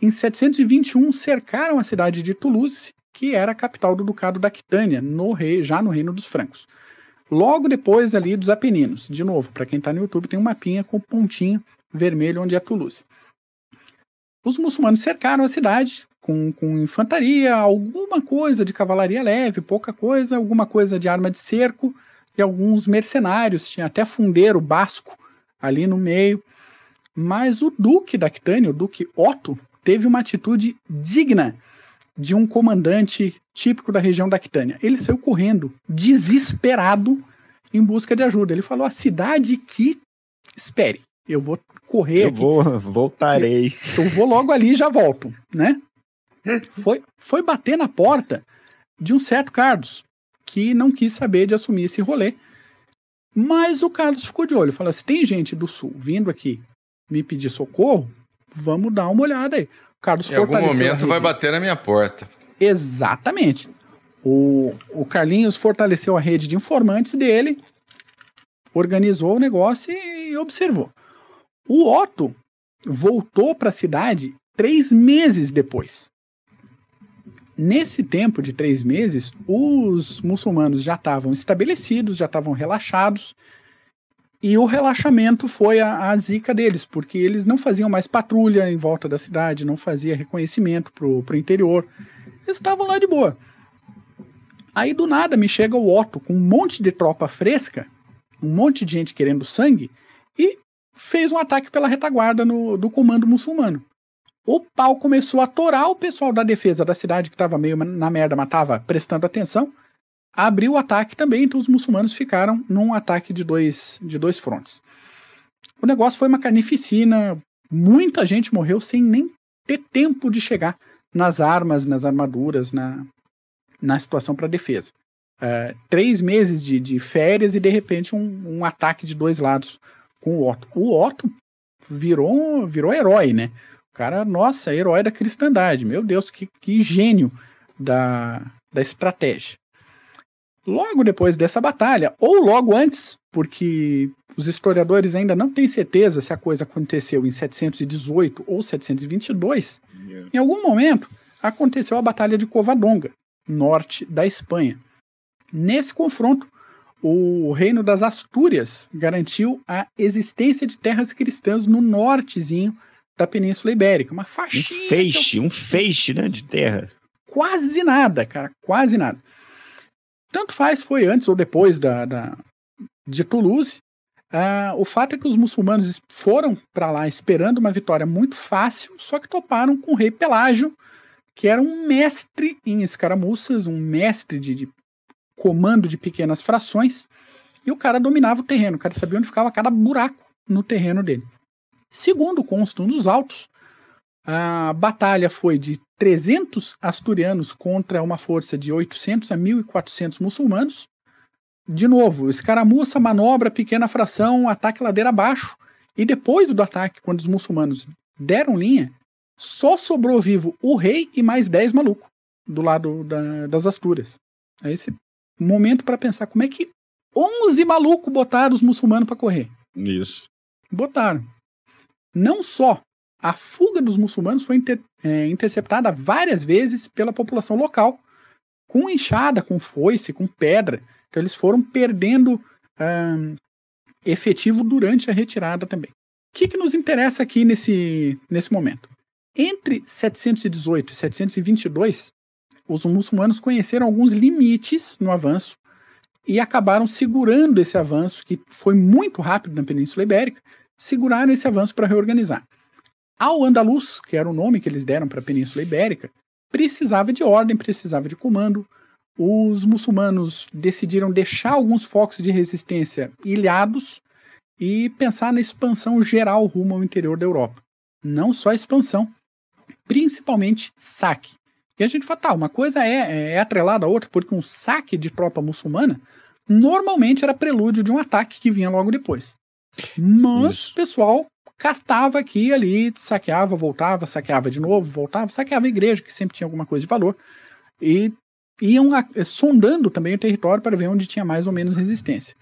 Em 721, cercaram a cidade de Toulouse, que era a capital do Ducado da Aquitânia, no rei, já no Reino dos Francos. Logo depois ali dos Apeninos. De novo, para quem está no YouTube, tem um mapinha com pontinho vermelho onde é Toulouse. Os muçulmanos cercaram a cidade com, com infantaria, alguma coisa de cavalaria leve, pouca coisa, alguma coisa de arma de cerco e alguns mercenários. Tinha até fundeiro basco ali no meio. Mas o duque da Aquitânia, o duque Otto, teve uma atitude digna de um comandante típico da região da Aquitânia. Ele saiu correndo, desesperado, em busca de ajuda. Ele falou: a cidade que. Espere, eu vou correr Eu aqui. vou, voltarei. Eu vou logo ali e já volto, né? Foi, foi bater na porta de um certo Carlos, que não quis saber de assumir esse rolê. Mas o Carlos ficou de olho, falou: se tem gente do sul vindo aqui me pedir socorro, vamos dar uma olhada aí. O Carlos Em algum momento vai bater na minha porta. Exatamente. O, o Carlinhos fortaleceu a rede de informantes dele, organizou o negócio e observou. O Otto voltou para a cidade três meses depois. Nesse tempo de três meses, os muçulmanos já estavam estabelecidos, já estavam relaxados, e o relaxamento foi a, a zica deles, porque eles não faziam mais patrulha em volta da cidade, não fazia reconhecimento pro, pro interior. Eles estavam lá de boa. Aí do nada me chega o Otto com um monte de tropa fresca, um monte de gente querendo sangue, fez um ataque pela retaguarda no, do comando muçulmano. O pau começou a torar o pessoal da defesa da cidade, que estava meio na merda, mas estava prestando atenção. Abriu o ataque também, então os muçulmanos ficaram num ataque de dois, de dois frontes. O negócio foi uma carnificina, muita gente morreu sem nem ter tempo de chegar nas armas, nas armaduras, na, na situação para defesa. Uh, três meses de, de, férias e de repente um, um, ataque de dois lados com o Otto. O Otto virou, virou herói, né? O cara, nossa, herói da cristandade. Meu Deus, que, que gênio da, da estratégia. Logo depois dessa batalha, ou logo antes, porque os historiadores ainda não têm certeza se a coisa aconteceu em 718 ou 722, yeah. em algum momento aconteceu a Batalha de Covadonga, norte da Espanha. Nesse confronto, o reino das Astúrias garantiu a existência de terras cristãs no nortezinho da Península Ibérica. Uma faixinha. Um feixe, um feixe né, de terra. Quase nada, cara, quase nada. Tanto faz foi antes ou depois da, da de Toulouse. Uh, o fato é que os muçulmanos foram para lá esperando uma vitória muito fácil, só que toparam com o rei Pelágio, que era um mestre em escaramuças, um mestre de, de comando de pequenas frações, e o cara dominava o terreno, o cara sabia onde ficava cada buraco no terreno dele. Segundo constam dos autos, a batalha foi de 300 asturianos contra uma força de 800 a 1.400 muçulmanos. De novo, escaramuça, manobra, pequena fração, ataque ladeira abaixo. E depois do ataque, quando os muçulmanos deram linha, só sobrou vivo o rei e mais 10 malucos do lado da, das Astúrias. É esse momento para pensar como é que 11 malucos botaram os muçulmanos para correr. Isso. Botaram. Não só a fuga dos muçulmanos foi inter, é, interceptada várias vezes pela população local, com enxada, com foice, com pedra. Então eles foram perdendo um, efetivo durante a retirada também. O que, que nos interessa aqui nesse, nesse momento? Entre 718 e 722, os muçulmanos conheceram alguns limites no avanço e acabaram segurando esse avanço, que foi muito rápido na Península Ibérica, seguraram esse avanço para reorganizar. Al-Andalus, que era o nome que eles deram para a Península Ibérica, precisava de ordem, precisava de comando. Os muçulmanos decidiram deixar alguns focos de resistência ilhados e pensar na expansão geral rumo ao interior da Europa. Não só expansão, principalmente saque. E a gente fala, tá, uma coisa é, é atrelada à outra, porque um saque de tropa muçulmana normalmente era prelúdio de um ataque que vinha logo depois. Mas o pessoal castava aqui e ali, saqueava, voltava, saqueava de novo, voltava, saqueava a igreja, que sempre tinha alguma coisa de valor, e iam a, sondando também o território para ver onde tinha mais ou menos resistência.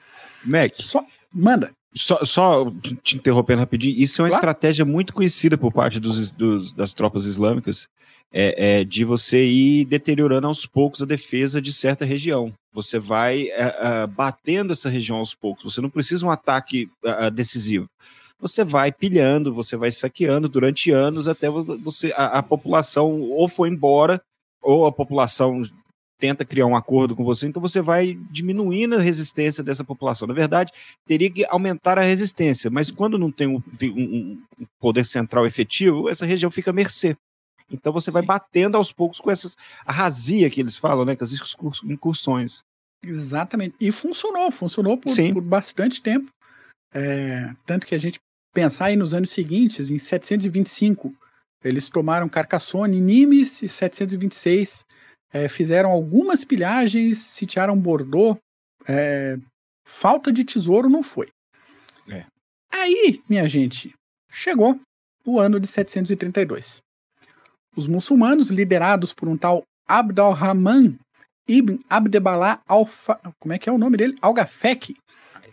Mac, Só, manda. só, só te interrompendo rapidinho, isso é uma Claro. estratégia muito conhecida por parte dos, dos- das tropas islâmicas, é, é de você ir deteriorando aos poucos a defesa de certa região. Você vai é, é, batendo essa região aos poucos. Você não precisa um ataque é, é, decisivo. Você vai pilhando, você vai saqueando durante anos até vo- você a, a população ou foi embora ou a população tenta criar um acordo com você, então você vai diminuindo a resistência dessa população. Na verdade, teria que aumentar a resistência, mas quando não tem um, um- um poder central efetivo, essa região fica à mercê. Então você vai Sim. batendo aos poucos com essas a razia que eles falam, né, com as incursões. Exatamente. E funcionou, funcionou por, por bastante tempo. É, tanto que a gente pensar aí nos anos seguintes, em 725, eles tomaram Carcassonne Nimes, e 726 é, fizeram algumas pilhagens, sitiaram Bordeaux. é, falta de tesouro não foi. É. Aí, minha gente, chegou o ano de 732. Os muçulmanos, liderados por um tal Abd al-Rahman Ibn Abdebalá Alfa. Como é que é o nome dele? Algafek.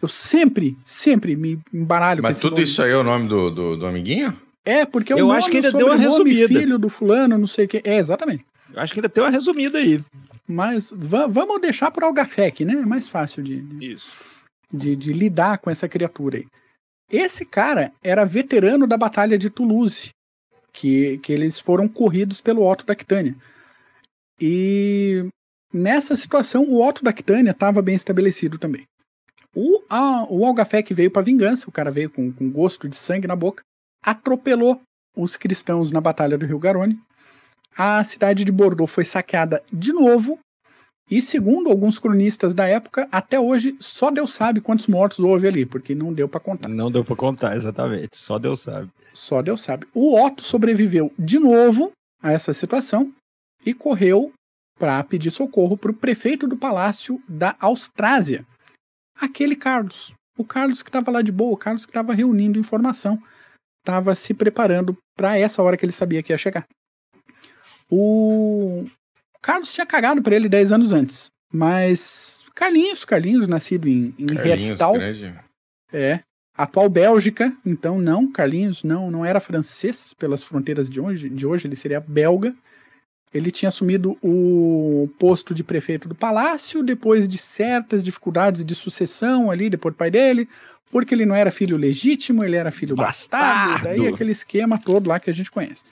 Eu sempre, sempre me embaralho com Mas esse tudo nome. isso aí é o nome do, do, do amiguinho? É, porque é o Eu nome, acho que ainda o deu uma resumida. filho do fulano, não sei o quê. É, exatamente. Eu acho que ainda tem uma resumida aí. Mas va- vamos deixar por Algafek, né? É mais fácil de, de, Isso. de- de lidar com essa criatura aí. Esse cara era veterano da Batalha de Toulouse, que, que eles foram corridos pelo Otto da Quitânia. E nessa situação, o Otto da Quitânia estava bem estabelecido também. O, a, o Algafek veio para vingança, o cara veio com, com gosto de sangue na boca, atropelou os cristãos na Batalha do Rio Garonne. A cidade de Bordeaux foi saqueada de novo. E segundo alguns cronistas da época, até hoje só Deus sabe quantos mortos houve ali, porque não deu para contar. Não deu pra contar, exatamente. Só Deus sabe. Só Deus sabe. O Otto sobreviveu de novo a essa situação e correu para pedir socorro para o prefeito do palácio da Austrásia, aquele Carlos. O Carlos que estava lá de boa, o Carlos que estava reunindo informação, estava se preparando para essa hora que ele sabia que ia chegar. O Carlos tinha cagado para ele 10 anos antes, mas Carlinhos, Carlinhos, nascido em, em Carlinhos, Herstal, é. Atual Bélgica, então não, Carlinhos não, não era francês pelas fronteiras de hoje, de hoje ele seria belga. Ele tinha assumido o posto de prefeito do palácio depois de certas dificuldades de sucessão ali, depois do pai dele, porque ele não era filho legítimo, ele era filho bastardo, Bastardo. daí aquele esquema todo lá que a gente conhece.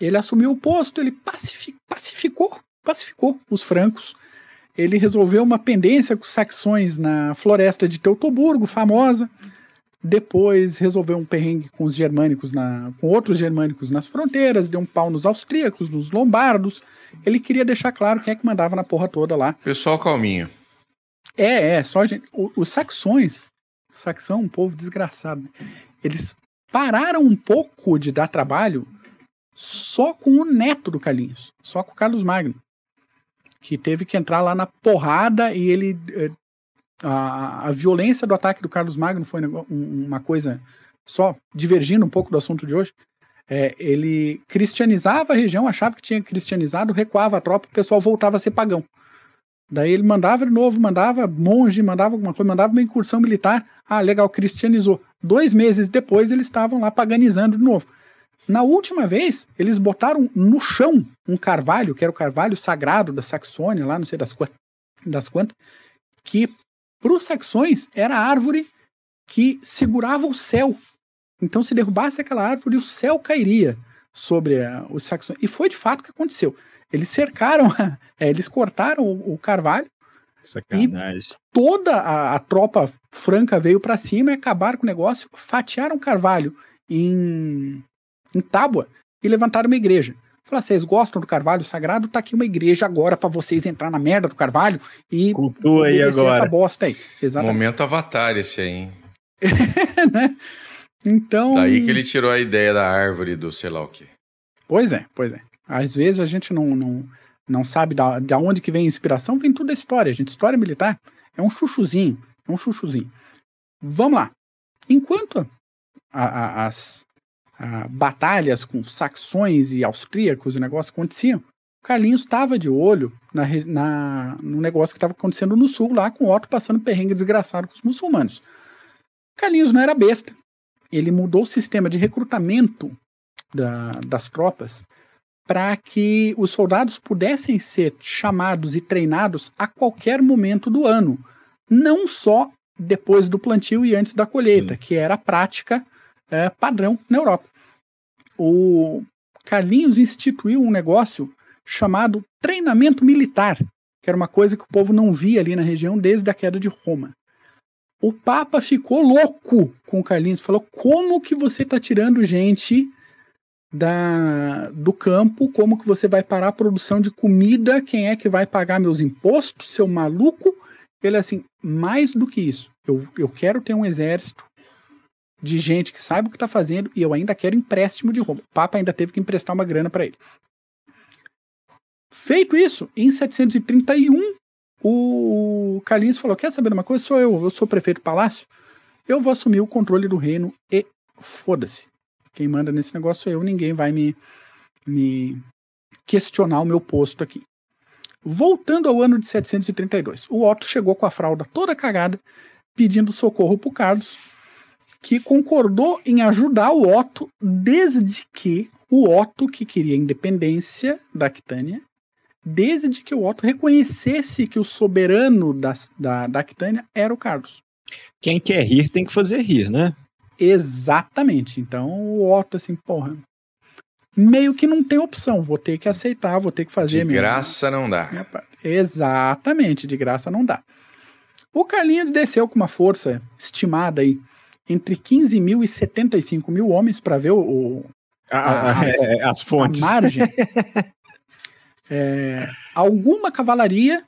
Ele assumiu o posto, ele pacifi- pacificou, pacificou os francos. Ele resolveu uma pendência com os saxões na floresta de Teutoburgo, famosa. Depois resolveu um perrengue com os germânicos, na, com outros germânicos nas fronteiras, deu um pau nos austríacos, nos lombardos. Ele queria deixar claro quem é que mandava na porra toda lá. Pessoal calminho. É, é, só gente. o- os saxões, saxão, um povo desgraçado, né? eles pararam um pouco de dar trabalho só com o neto do Carlinhos, só com o Carlos Magno, que teve que entrar lá na porrada e ele. eh, A, a violência do ataque do Carlos Magno foi um um- uma coisa só divergindo um pouco do assunto de hoje. É, ele cristianizava a região, achava que tinha cristianizado, recuava a tropa, o pessoal voltava a ser pagão. Daí ele mandava de novo, mandava monge, mandava alguma coisa, mandava uma incursão militar. Ah, legal, cristianizou. Dois meses depois eles estavam lá paganizando de novo. Na última vez, eles botaram no chão um carvalho, que era o carvalho sagrado da Saxônia, lá não sei das, quant- das quantas, que para os saxões era a árvore que segurava o céu. Então, se derrubasse aquela árvore, o céu cairia sobre ah, os saxões. E foi de fato o que aconteceu. Eles cercaram, é, eles cortaram o, o carvalho, Sacanagem. toda a, a tropa franca veio para cima e acabaram com o negócio, fatiaram o carvalho em, em tábua e levantaram uma igreja. Falar, vocês gostam do carvalho sagrado? Tá aqui uma igreja agora para vocês entrar na merda do carvalho e Cultua aí agora. essa bosta aí. Exatamente. Momento avatar esse aí, hein? né? Então. Daí que ele tirou a ideia da árvore do sei lá o quê. Pois é, pois é. Às vezes a gente não, não, não sabe da, da onde que vem a inspiração, vem tudo da história, gente. História militar é um chuchuzinho, é um chuchuzinho. Vamos lá. Enquanto a, a, as a, batalhas com saxões e austríacos, o negócio aconteciam, Carlinhos estava de olho na, na, no negócio que estava acontecendo no sul, lá com o Otto passando perrengue desgraçado com os muçulmanos. Carlinhos não era besta. Ele mudou o sistema de recrutamento da, das tropas para que os soldados pudessem ser chamados e treinados a qualquer momento do ano, não só depois do plantio e antes da colheita, Sim. que era a prática é, padrão na Europa. O Carlinhos instituiu um negócio chamado treinamento militar, que era uma coisa que o povo não via ali na região desde a queda de Roma. O Papa ficou louco com o Carlinhos, falou: como que você está tirando gente da, do campo? Como que você vai parar a produção de comida? Quem é que vai pagar meus impostos, seu maluco? Ele assim, mais do que isso, eu, eu quero ter um exército de gente que saiba o que está fazendo e eu ainda quero empréstimo de Roma. O Papa ainda teve que emprestar uma grana para ele. Feito isso, em 731, o Carlinhos falou: Quer saber uma coisa? Sou eu, eu sou prefeito palácio, eu vou assumir o controle do reino e foda-se. Quem manda nesse negócio sou eu, ninguém vai me, me questionar o meu posto aqui. Voltando ao ano de 732, o Otto chegou com a fralda toda cagada, pedindo socorro para Carlos, que concordou em ajudar o Otto desde que o Otto, que queria a independência da Aquitânia, desde que o Otto reconhecesse que o soberano da, da, da Aquitânia era o Carlos. Quem quer rir tem que fazer rir, né? Exatamente. Então o Otto, assim, porra, meio que não tem opção. Vou ter que aceitar, vou ter que fazer. De mesmo. graça não dá. Exatamente, de graça não dá. O Carlinhos desceu com uma força estimada aí entre 15 mil e 75 mil homens para ver o, o ah, a, é, as fontes. A margem. é, alguma cavalaria,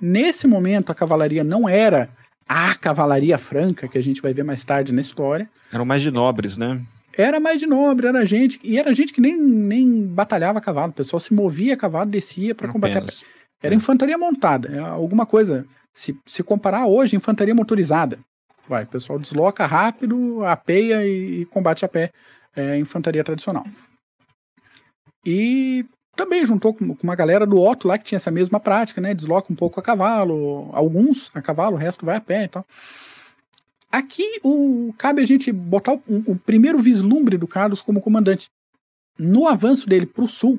nesse momento a cavalaria não era a cavalaria franca que a gente vai ver mais tarde na história. Eram mais de nobres, né? Era mais de nobre, era gente, e era gente que nem, nem batalhava a cavalo, o pessoal se movia a cavalo, descia para combater. Apenas. Era infantaria montada, é alguma coisa, se, se comparar hoje, infantaria motorizada. Vai, o pessoal desloca rápido, apeia e, e combate a pé, é, infantaria tradicional. E também juntou com, com, uma galera do Otto lá que tinha essa mesma prática, né? Desloca um pouco a cavalo, alguns a cavalo, o resto vai a pé e tal. Aqui o, cabe a gente botar o, o primeiro vislumbre do Carlos como comandante. No avanço dele para o sul,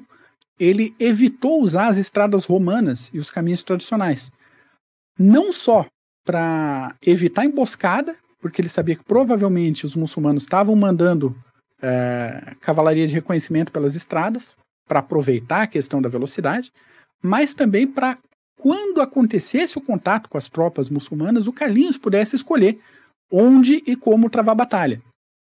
ele evitou usar as estradas romanas e os caminhos tradicionais. Não só para evitar emboscada, porque ele sabia que provavelmente os muçulmanos estavam mandando é, cavalaria de reconhecimento pelas estradas, para aproveitar a questão da velocidade, mas também para, quando acontecesse o contato com as tropas muçulmanas, o Carlinhos pudesse escolher onde e como travar a batalha.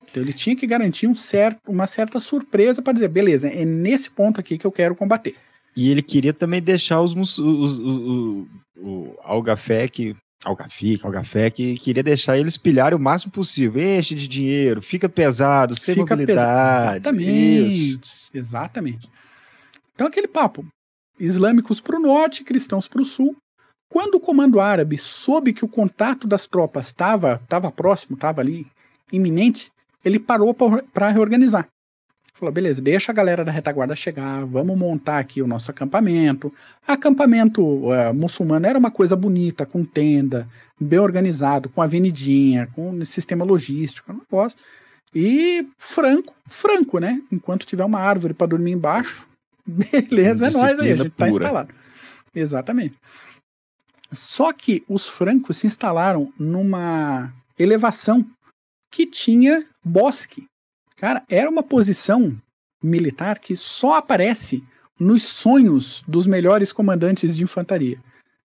Então ele tinha que garantir um certo, uma certa surpresa para dizer, beleza, é nesse ponto aqui que eu quero combater. E ele queria também deixar os, os, os, o, o Algafé, que Algafica, Algafé, que queria deixar eles pilharem o máximo possível. Enche de dinheiro, fica pesado, sem fica mobilidade. Exatamente. Isso. Exatamente. Então aquele papo. Islâmicos para o norte, cristãos para o sul. Quando o comando árabe soube que o contato das tropas estava tava próximo, estava ali iminente, ele parou para reorganizar. Falou, beleza, deixa a galera da retaguarda chegar, vamos montar aqui o nosso acampamento. Acampamento uh, muçulmano era uma coisa bonita, com tenda, bem organizado, com avenidinha, com sistema logístico, um negócio. E franco, franco, né? Enquanto tiver uma árvore para dormir embaixo, beleza, é nós aí, a gente tá instalado. Exatamente. Só que os francos se instalaram numa elevação que tinha bosque. Cara, era uma posição militar que só aparece nos sonhos dos melhores comandantes de infantaria.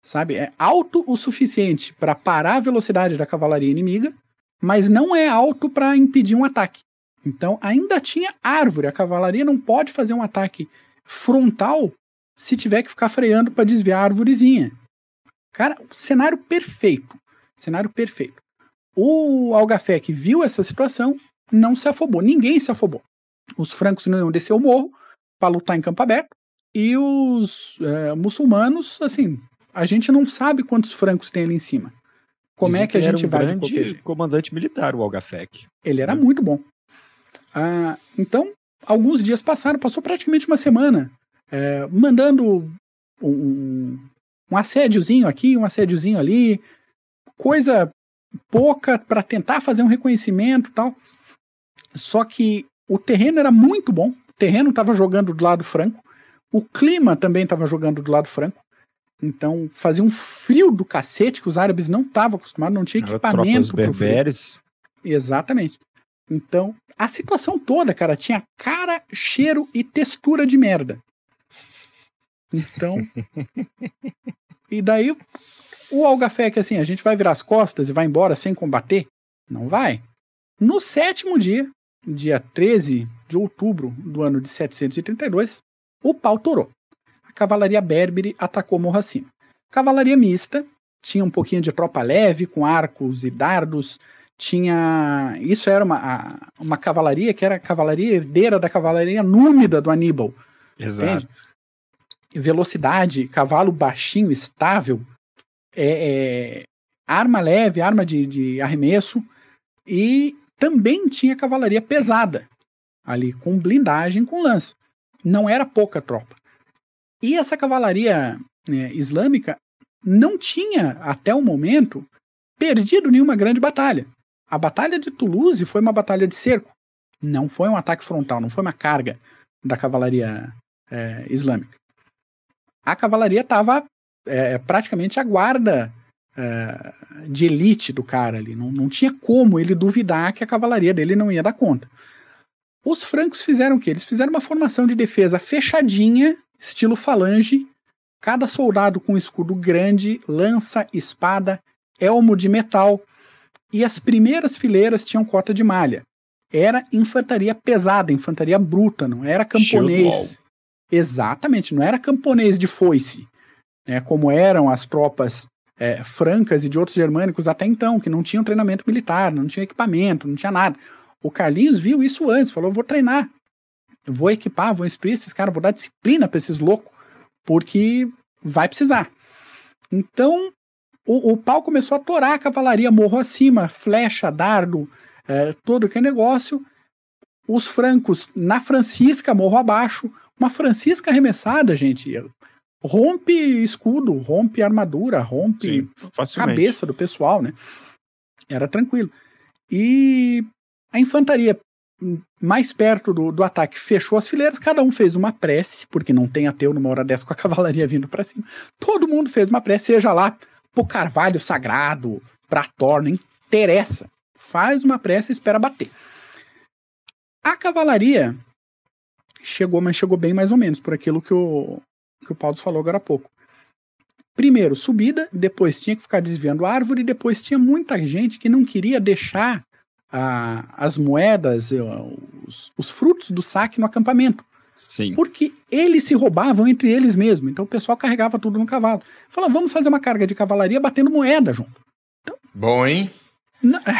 Sabe? É alto o suficiente para parar a velocidade da cavalaria inimiga, mas não é alto para impedir um ataque. Então ainda tinha árvore. A cavalaria não pode fazer um ataque frontal se tiver que ficar freando para desviar a árvorezinha. Cara, cenário perfeito. Cenário perfeito. O Algafec viu essa situação, não se afobou. Ninguém se afobou. Os francos não iam descer o morro para lutar em campo aberto. E os é, muçulmanos, assim, a gente não sabe quantos francos tem ali em cima. Como Dizem é que, que a gente um vai grande de qualquer comandante militar, o Algafec. Ele era é. muito bom. Ah, então, alguns dias passaram, passou praticamente uma semana, é, mandando um, um assédiozinho aqui, um assédiozinho ali, coisa pouca para tentar fazer um reconhecimento tal. Só que o terreno era muito bom, o terreno estava jogando do lado franco, o clima também estava jogando do lado franco. Então fazia um frio do cacete que os árabes não estavam acostumados, não tinha equipamento. berberes. Exatamente. Então, a situação toda, cara, tinha cara, cheiro e textura de merda. Então. e daí o Algafé que assim, a gente vai virar as costas e vai embora sem combater? Não vai. No sétimo dia, dia 13 de outubro do ano de 732, o pau torou. A cavalaria berbere atacou morro acima. Cavalaria mista, tinha um pouquinho de tropa leve, com arcos e dardos, tinha. Isso era uma, uma cavalaria que era a cavalaria herdeira da cavalaria númida do Aníbal. Exato. Entende? Velocidade, cavalo baixinho, estável, é, é, arma leve, arma de, de arremesso, e também tinha cavalaria pesada, ali com blindagem, com lança. Não era pouca tropa. E essa cavalaria né, islâmica não tinha, até o momento, perdido nenhuma grande batalha. A Batalha de Toulouse foi uma batalha de cerco. Não foi um ataque frontal, não foi uma carga da cavalaria é, islâmica. A cavalaria estava é, praticamente a guarda é, de elite do cara ali. Não, não tinha como ele duvidar que a cavalaria dele não ia dar conta. Os francos fizeram o quê? Eles fizeram uma formação de defesa fechadinha, estilo falange, cada soldado com escudo grande, lança, espada, elmo de metal, e as primeiras fileiras tinham cota de malha. Era infantaria pesada, infantaria bruta, não era camponês. Exatamente, não era camponês de foice, né, como eram as tropas é, francas e de outros germânicos até então, que não tinham treinamento militar, não tinham equipamento, não tinha nada. O Carlinhos viu isso antes, falou: vou treinar, vou equipar, vou instruir esses caras, vou dar disciplina para esses loucos, porque vai precisar. Então, o, o pau começou a torar a cavalaria morro acima, flecha, dardo, é, todo aquele negócio. Os francos na Francisca, morro abaixo. Uma Francisca arremessada, gente, rompe escudo, rompe armadura, rompe Sim, cabeça do pessoal, né? Era tranquilo. E a infantaria mais perto do, do ataque fechou as fileiras, cada um fez uma prece, porque não tem ateu numa hora dessa com a cavalaria vindo para cima. Todo mundo fez uma prece, seja lá pro carvalho sagrado, pra Thor, não interessa. Faz uma pressa e espera bater. A cavalaria chegou, mas chegou bem mais ou menos, por aquilo que o, que o Paulo falou agora há pouco. Primeiro, subida, depois tinha que ficar desviando a árvore, depois tinha muita gente que não queria deixar a, as moedas, eh, os, os frutos do saque no acampamento. Sim. Porque eles se roubavam entre eles mesmos. Então o pessoal carregava tudo no cavalo. Falava, vamos fazer uma carga de cavalaria batendo moeda junto. Então, Bom, hein?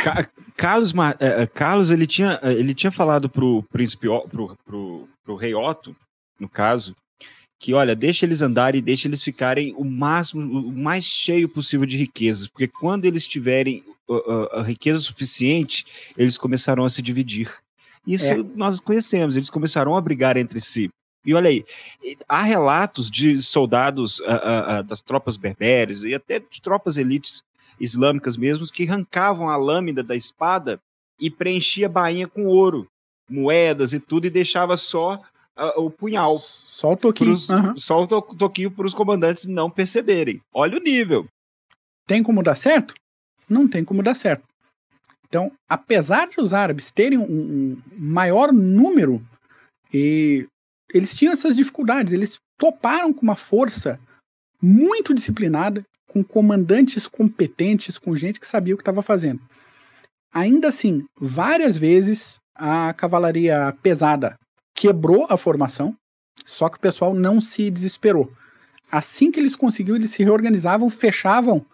Ca Carlos, uh, Carlos ele, tinha, ele tinha falado pro príncipe, pro, pro, pro rei Otto, no caso, que olha, deixa eles andarem, deixa eles ficarem o máximo, o mais cheio possível de riquezas, porque quando eles tiverem a riqueza suficiente, eles começarão a se dividir. Isso é. nós conhecemos, eles começaram a brigar entre si. E olha aí, há relatos de soldados uh, uh, uh, das tropas berberes e até de tropas elites islâmicas mesmo que arrancavam a lâmina da espada e preenchia a bainha com ouro, moedas e tudo e deixava só o punhal. Só o toquinho. Pros, uhum. Só o to toquinho para os comandantes não perceberem. Olha o nível. Tem como dar certo? Não tem como dar certo. Então, apesar de os árabes terem um, um maior número, e eles tinham essas dificuldades, eles toparam com uma força muito disciplinada, com comandantes competentes, com gente que sabia o que estava fazendo. Ainda assim, várias vezes a cavalaria pesada quebrou a formação, Só que o pessoal não se desesperou. Assim que eles conseguiram, eles se reorganizavam, fechavam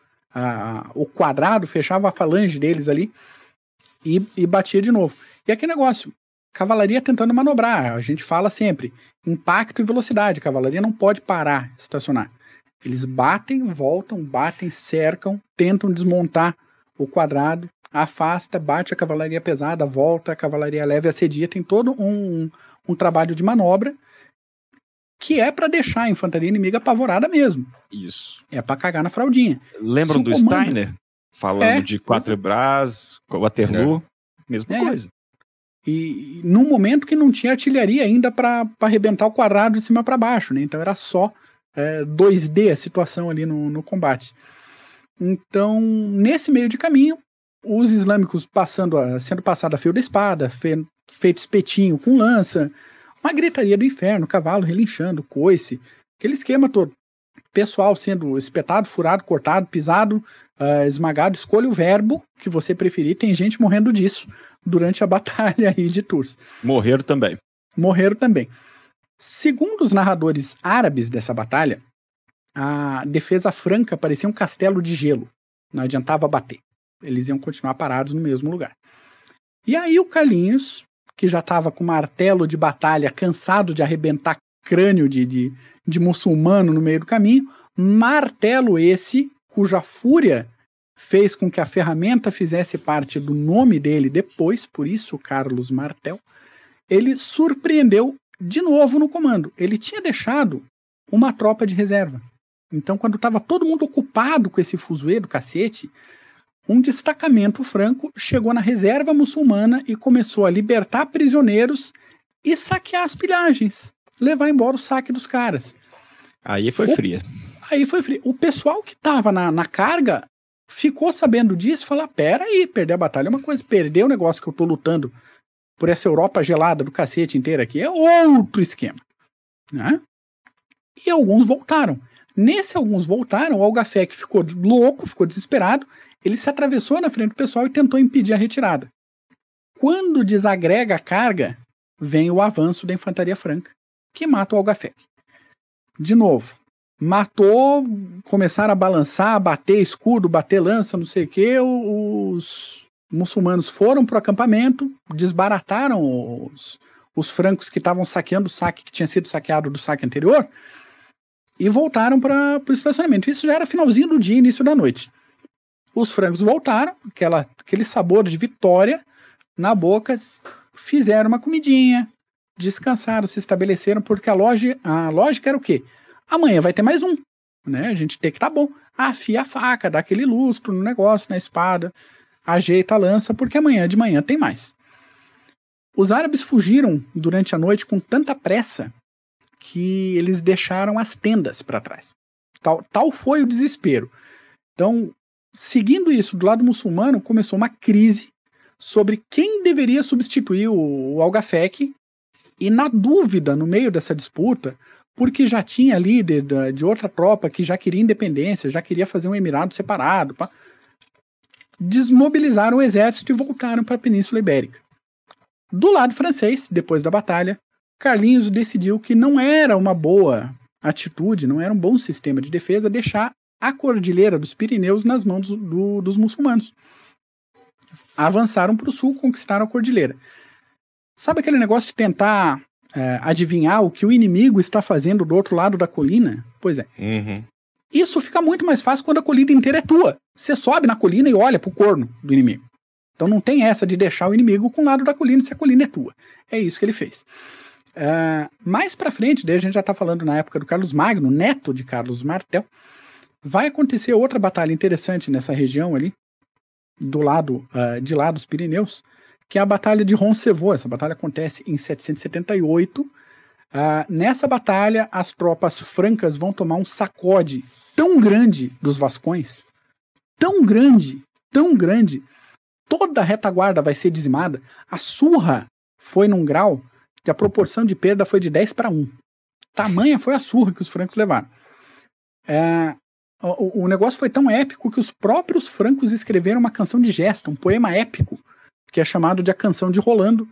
o quadrado, fechavam a falange deles ali e, e batia de novo. E aquele negócio, cavalaria tentando manobrar. A gente fala sempre impacto e velocidade. cavalaria não pode parar, estacionar. Eles batem, voltam, batem, cercam, tentam desmontar o quadrado, afasta, bate a cavalaria pesada, volta, a cavalaria leve assedia. Tem todo um, um trabalho de manobra que é para deixar a infantaria inimiga apavorada mesmo. Isso. É para cagar na fraldinha. Lembram do comando... Steiner? Falando é, de quatro bras, Waterloo, é. mesma é. coisa. E num momento que não tinha artilharia ainda para arrebentar o quadrado de cima para baixo, né? Então era só é, 2D a situação ali no, no combate. Então, nesse meio de caminho, os islâmicos passando a, sendo passado a fio da espada, fe, feito espetinho com lança, uma gritaria do inferno, cavalo relinchando, coice, aquele esquema todo. Pessoal sendo espetado, furado, cortado, pisado, uh, esmagado. Escolha o verbo que você preferir. Tem gente morrendo disso durante a batalha aí de Tours. Morreram também. Morreram também. Segundo os narradores árabes dessa batalha, a defesa franca parecia um castelo de gelo. Não adiantava bater. Eles iam continuar parados no mesmo lugar. E aí o Carlinhos, que já estava com martelo de batalha, cansado de arrebentar crânio de, de, de muçulmano no meio do caminho, martelo esse cuja fúria fez com que a ferramenta fizesse parte do nome dele depois, por isso Carlos Martel, ele surpreendeu de novo no comando. Ele tinha deixado uma tropa de reserva. Então, quando estava todo mundo ocupado com esse fuzuê do cacete, um destacamento franco chegou na reserva muçulmana e começou a libertar prisioneiros e saquear as pilhagens, levar embora o saque dos caras. Aí foi o, fria. Aí foi fria. O pessoal que estava na, na carga ficou sabendo disso e falou: pera aí, perder a batalha é uma coisa, perder o negócio que eu tô lutando por essa Europa gelada do cacete inteira aqui é outro esquema. Né? E alguns voltaram. Nesse alguns voltaram, o Algafec ficou louco, ficou desesperado, ele se atravessou na frente do pessoal e tentou impedir a retirada. Quando desagrega a carga, vem o avanço da infantaria franca, que mata o Algafec. De novo, matou, começaram a balançar, bater escudo, bater lança, não sei o que, os muçulmanos foram para o acampamento, desbarataram os, os francos que estavam saqueando o saque que tinha sido saqueado do saque anterior e voltaram para o estacionamento. Isso já era finalzinho do dia, início da noite. Os francos voltaram, aquela, aquele sabor de vitória na boca, fizeram uma comidinha, descansaram, se estabeleceram, porque a, loja, a lógica era o quê? Amanhã vai ter mais um, né? A gente tem que tá bom. Afia a faca, dá aquele lustro no negócio, na espada, ajeita a lança, porque amanhã de manhã tem mais. Os árabes fugiram durante a noite com tanta pressa que eles deixaram as tendas para trás. Tal, tal foi o desespero. Então, seguindo isso do lado muçulmano, começou uma crise sobre quem deveria substituir o, o Algafec. E na dúvida, no meio dessa disputa, porque já tinha líder de outra tropa que já queria independência, já queria fazer um emirado separado, pá, desmobilizaram o exército e voltaram para a Península Ibérica. Do lado francês, depois da batalha, Carlinhos decidiu que não era uma boa atitude, não era um bom sistema de defesa deixar a cordilheira dos Pirineus nas mãos do, dos muçulmanos. Avançaram para o sul, conquistaram a cordilheira. Sabe aquele negócio de tentar é, adivinhar o que o inimigo está fazendo do outro lado da colina? Pois é. Uhum. Isso fica muito mais fácil quando a colina inteira é tua. Você sobe na colina e olha pro corno do inimigo. Então não tem essa de deixar o inimigo com o lado da colina se a colina é tua. É isso que ele fez. Uh, mais para frente, daí a gente já está falando na época do Carlos Magno, neto de Carlos Martel, vai acontecer outra batalha interessante nessa região ali, do lado uh, de lá dos Pirineus, que é a Batalha de Roncevaux. Essa batalha acontece em 778. Uh, ah, nessa batalha, as tropas francas vão tomar um sacode tão grande dos Vascões, tão grande, tão grande, toda a retaguarda vai ser dizimada. A surra foi num grau que a proporção de perda foi de 10 para 1. Tamanha foi a surra que os francos levaram. É, o, o, negócio foi tão épico que os próprios francos escreveram uma canção de gesta, um poema épico, que é chamado de A Canção de Rolando,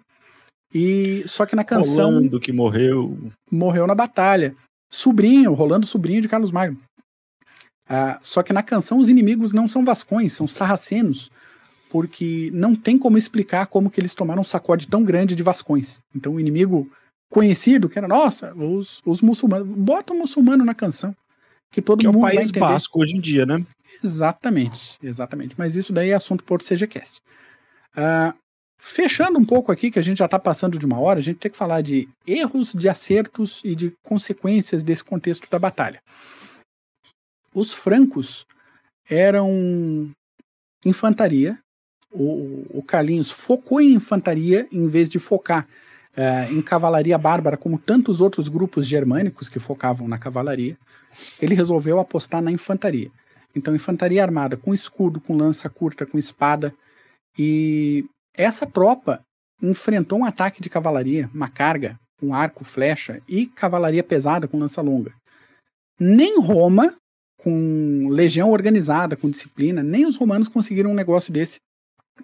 E só que na canção Rolando que morreu. morreu na batalha. Sobrinho, rolando sobrinho de Carlos Magno. Ah, só que na canção os inimigos não são vascões, são sarracenos, porque não tem como explicar como que eles tomaram um sacode tão grande de vascões. Então o inimigo conhecido, que era, nossa, os, os muçulmanos, bota o muçulmano na canção, que todo Que é o mundo País. Basco hoje em dia, né? Exatamente, exatamente. Mas isso daí é assunto o CGCast. Ah, fechando um pouco aqui, que a gente já está passando de uma hora, a gente tem que falar de erros, de acertos e de consequências desse contexto da batalha. Os francos eram infantaria. O, o Carlinhos focou em infantaria em vez de focar eh, em cavalaria bárbara, como tantos outros grupos germânicos que focavam na cavalaria. Ele resolveu apostar na infantaria. Então, infantaria armada com escudo, com lança curta, com espada. E essa tropa enfrentou um ataque de cavalaria, uma carga, com arco, flecha e cavalaria pesada com lança longa. Nem Roma, com legião organizada, com disciplina, nem os romanos conseguiram um negócio desse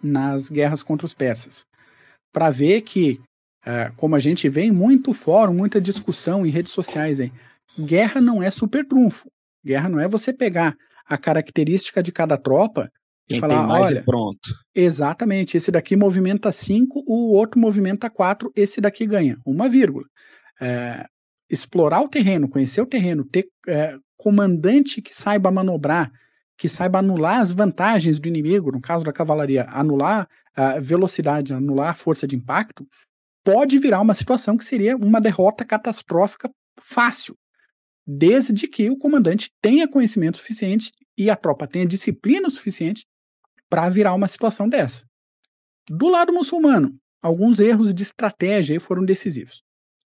nas guerras contra os persas. Para ver que, eh, como a gente vê em muito fórum, muita discussão em redes sociais, hein, guerra não é super trunfo. Guerra não é você pegar a característica de cada tropa e Quem falar, tem mais olha, e pronto. Exatamente. Esse daqui movimenta 5, o outro movimenta 4, esse daqui ganha. Uma vírgula. É, explorar o terreno, conhecer o terreno, ter é, comandante que saiba manobrar, que saiba anular as vantagens do inimigo, no caso da cavalaria, anular a velocidade, anular a força de impacto, pode virar uma situação que seria uma derrota catastrófica fácil. Desde que o comandante tenha conhecimento suficiente e a tropa tenha disciplina suficiente para virar uma situação dessa. Do lado muçulmano, alguns erros de estratégia foram decisivos.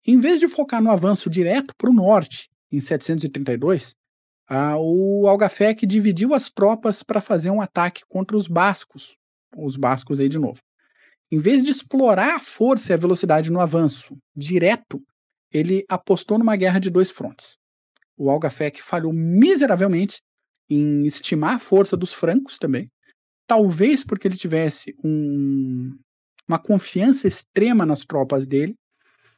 Em vez de focar no avanço direto para o norte, em 732, ah, o Algafec dividiu as tropas para fazer um ataque contra os bascos, os bascos aí de novo. Em vez de explorar a força e a velocidade no avanço direto, ele apostou numa guerra de dois frontes. O Algafec falhou miseravelmente em estimar a força dos francos também, talvez porque ele tivesse um, uma confiança extrema nas tropas dele,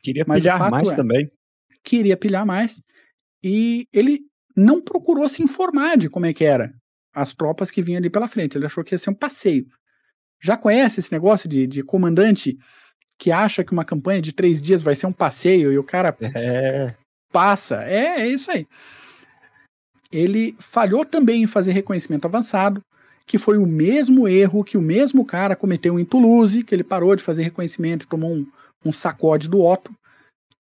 Queria pilhar mais é- também. queria pilhar mais, e ele não procurou se informar de como é que era as tropas que vinham ali pela frente. Ele achou que ia ser um passeio. Já conhece esse negócio de, de comandante que acha que uma campanha de três dias vai ser um passeio e o cara É, passa. É, é isso aí. Ele falhou também em fazer reconhecimento avançado, que foi o mesmo erro que o mesmo cara cometeu em Toulouse, que ele parou de fazer reconhecimento e tomou um, um sacode do Otto.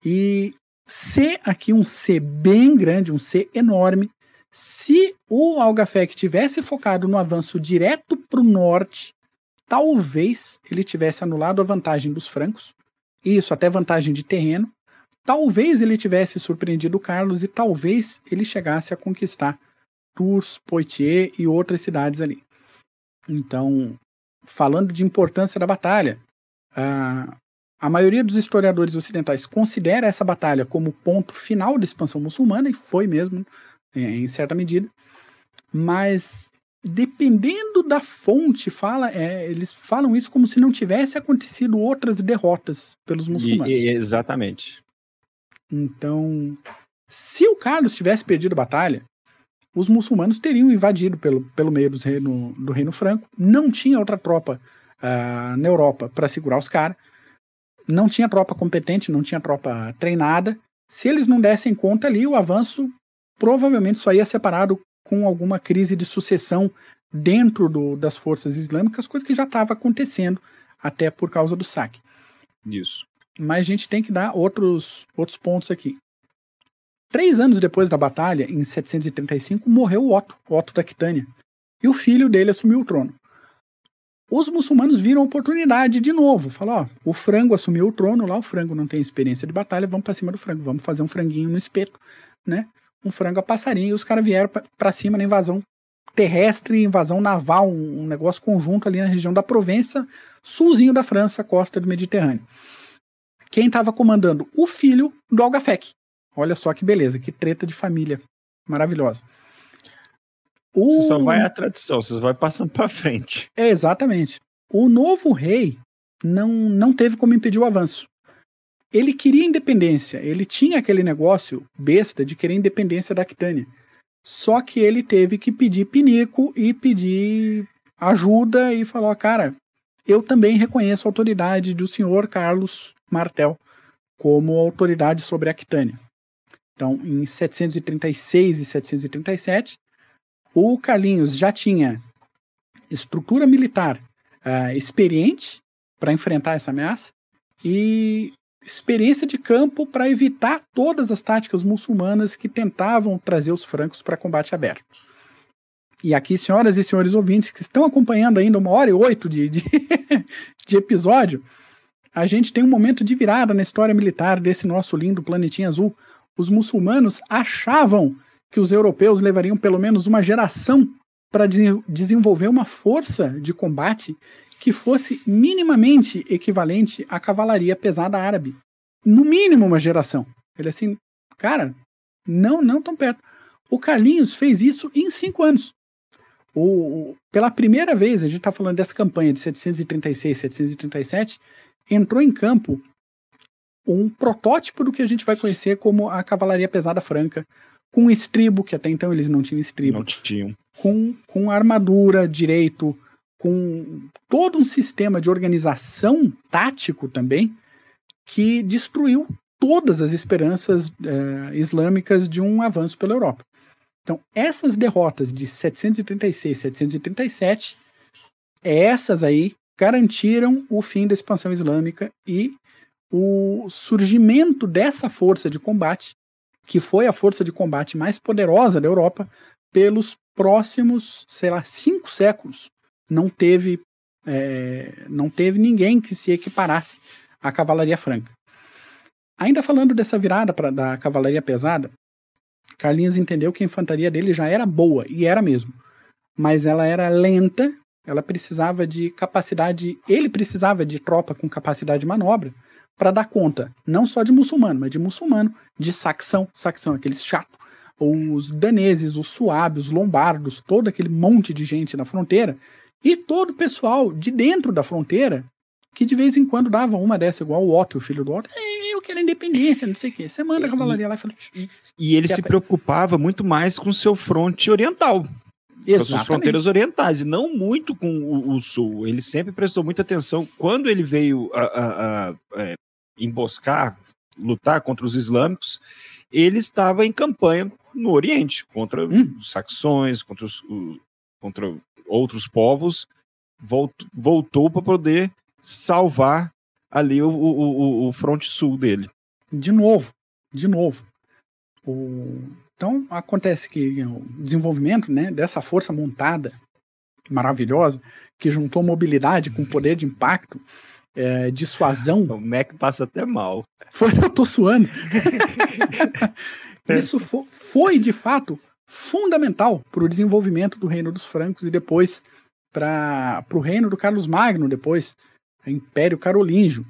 E C aqui, um C bem grande, um C enorme. Se o Algafec tivesse focado no avanço direto para o norte, talvez ele tivesse anulado a vantagem dos francos, isso até vantagem de terreno, talvez ele tivesse surpreendido o Carlos e talvez ele chegasse a conquistar Tours, Poitiers e outras cidades ali. Então, falando de importância da batalha, a, maioria dos historiadores ocidentais considera essa batalha como ponto final da expansão muçulmana, e foi mesmo, é, em certa medida, mas dependendo da fonte, fala, é, eles falam isso como se não tivesse acontecido outras derrotas pelos muçulmanos. e- exatamente. Então, se o Carlos tivesse perdido a batalha, os muçulmanos teriam invadido pelo, pelo meio dos reino, do Reino Franco. Não tinha outra tropa ah, na Europa para segurar os caras. Não tinha tropa competente, não tinha tropa treinada. Se eles não dessem conta ali, o avanço provavelmente só ia separado com alguma crise de sucessão dentro do- das forças islâmicas, coisa que já estava acontecendo até por causa do saque Isso. mas a gente tem que dar outros, outros pontos aqui. Três anos depois da batalha, em 735, morreu o Otto, Otto da Quitânia, e o filho dele assumiu o trono. Os muçulmanos viram a oportunidade de novo. Falaram, ó, o frango assumiu o trono lá, o frango não tem experiência de batalha, vamos para cima do frango, vamos fazer um franguinho no espeto, né? Um frango a passarinho, e os caras vieram para cima na invasão terrestre, invasão naval, um, um negócio conjunto ali na região da Provença, sulzinho da França, costa do Mediterrâneo quem estava comandando? O filho do Algafec. Olha só que beleza, que treta de família maravilhosa. O... Você só vai à tradição, você só vai passando pra frente. É, exatamente. O novo rei não, não teve como impedir o avanço. Ele queria independência, ele tinha aquele negócio besta de querer independência da Aquitânia. Só que ele teve que pedir pinico e pedir ajuda e falou: cara, eu também reconheço a autoridade do senhor Carlos Martel como autoridade sobre a Aquitânia. Então, em 736 e 737, o Carlinhos já tinha estrutura militar uh, experiente para enfrentar essa ameaça e experiência de campo para evitar todas as táticas muçulmanas que tentavam trazer os francos para combate aberto. E aqui, senhoras e senhores ouvintes que estão acompanhando ainda uma hora e oito de, de, de episódio, a gente tem um momento de virada na história militar desse nosso lindo planetinha azul. Os muçulmanos achavam que os europeus levariam pelo menos uma geração para de desenvolver uma força de combate que fosse minimamente equivalente à cavalaria pesada árabe. No mínimo uma geração. Ele assim, cara, não, não tão perto. O Carlinhos fez isso em cinco anos. O, pela primeira vez, a gente está falando dessa campanha de 736, 737, entrou em campo um protótipo do que a gente vai conhecer como a cavalaria pesada franca, com estribo, que até então eles não tinham estribo. Não tinham. Com, com armadura direito, com todo um sistema de organização tático também, que destruiu todas as esperanças eh, islâmicas de um avanço pela Europa. Então, essas derrotas de 736 e 737, essas aí garantiram o fim da expansão islâmica e o surgimento dessa força de combate, que foi a força de combate mais poderosa da Europa, pelos próximos, sei lá, cinco séculos. Não teve, é, não teve ninguém que se equiparasse à cavalaria franca. Ainda falando dessa virada pra, da cavalaria pesada, Carlinhos entendeu que a infantaria dele já era boa, e era mesmo. Mas ela era lenta, ela precisava de capacidade, ele precisava de tropa com capacidade de manobra para dar conta, não só de muçulmano, mas de muçulmano, de saxão, saxão aqueles chato, os daneses, os suábios, os lombardos, todo aquele monte de gente na fronteira, e todo o pessoal de dentro da fronteira que de vez em quando dava uma dessa, igual o Otto, o filho do Otto. Eu quero independência, não sei o quê. Você manda a cavalaria lá e fala. E ele se preocupava muito mais com o seu fronte oriental. Exatamente. Com as suas fronteiras orientais, e não muito com o, o, sul. Ele sempre prestou muita atenção. Quando ele veio a, a, a, é, emboscar, lutar contra os islâmicos, ele estava em campanha no Oriente, contra hum. os saxões, contra, os, o, contra outros povos. Voltou, voltou para poder salvar ali o, o, o, fronte sul dele. De novo, de novo. O... Então acontece que o desenvolvimento né, dessa força montada maravilhosa, que juntou mobilidade com poder de impacto, é, dissuasão. O Mac passa até mal. Foi, eu tô suando. Isso foi, foi, de fato, fundamental para o desenvolvimento do reino dos francos e depois para o reino do Carlos Magno, depois, Império Carolíngio.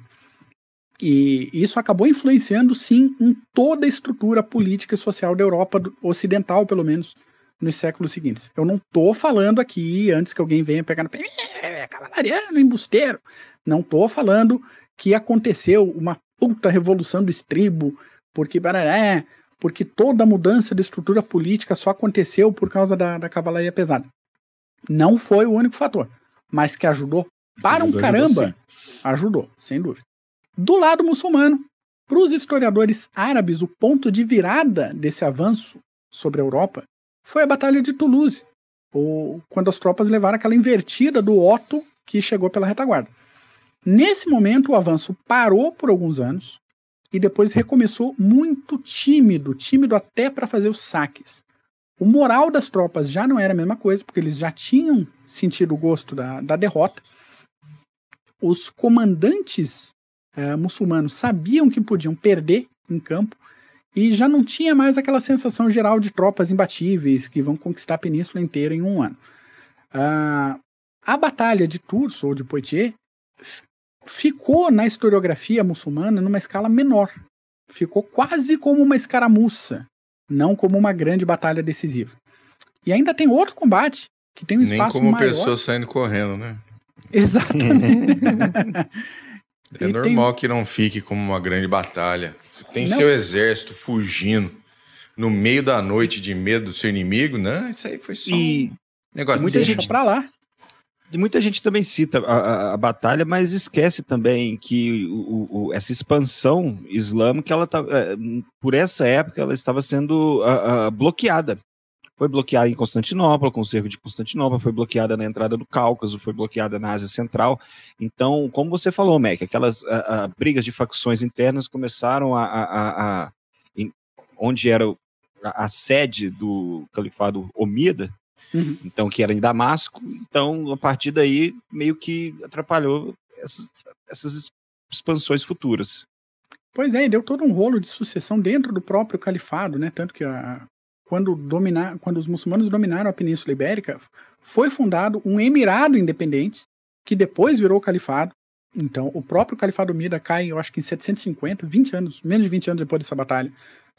E isso acabou influenciando, sim, em toda a estrutura política e social da Europa ocidental, pelo menos, nos séculos seguintes. Eu não estou falando aqui, antes que alguém venha pegar no pé, é cavalariano, embusteiro. Não estou falando que aconteceu uma puta revolução do estribo, porque bararé, porque toda a mudança de estrutura política só aconteceu por causa da, da cavalaria pesada. Não foi o único fator, mas que ajudou para um caramba, ajudou, sem dúvida. Do lado muçulmano, para os historiadores árabes, o ponto de virada desse avanço sobre a Europa foi a Batalha de Toulouse, ou quando as tropas levaram aquela invertida do Otto que chegou pela retaguarda. Nesse momento, o avanço parou por alguns anos e depois recomeçou muito tímido, tímido até para fazer os saques. O moral das tropas já não era a mesma coisa, porque eles já tinham sentido o gosto da, da derrota os comandantes uh, muçulmanos sabiam que podiam perder em campo e já não tinha mais aquela sensação geral de tropas imbatíveis que vão conquistar a península inteira em um ano. Uh, a batalha de Tours ou de Poitiers ficou na historiografia muçulmana numa escala menor. Ficou quase como uma escaramuça, não como uma grande batalha decisiva. E ainda tem outro combate que tem um espaço Nem como maior. pessoas saindo correndo, né? Exatamente. É E normal que não fique como uma grande batalha. Você tem Não. seu exército fugindo no meio da noite de medo do seu inimigo. Não, isso aí foi só E, um negócio. muita Deixa gente- pra lá. Muita gente também cita a, a- a batalha, mas esquece também que o- o- essa expansão islâmica, ela tá, é, por essa época, ela estava sendo ah, bloqueada. Foi bloqueada em Constantinopla, com o cerco de Constantinopla, foi bloqueada na entrada do Cáucaso, foi bloqueada na Ásia Central. Então, como você falou, Mac, aquelas brigas de facções internas começaram a. a- a- a- em- onde era a, a sede do califado Omida, Uhum. então que era em Damasco. Então, a partir daí, meio que atrapalhou essas, essas expansões futuras. Pois é, e deu todo um rolo de sucessão dentro do próprio califado, né? Tanto que a- quando, dominar, quando os muçulmanos dominaram a Península Ibérica, foi fundado um emirado independente, que depois virou califado. Então, o próprio califado Mida cai, eu acho que em 750, 20 anos, menos de 20 anos depois dessa batalha.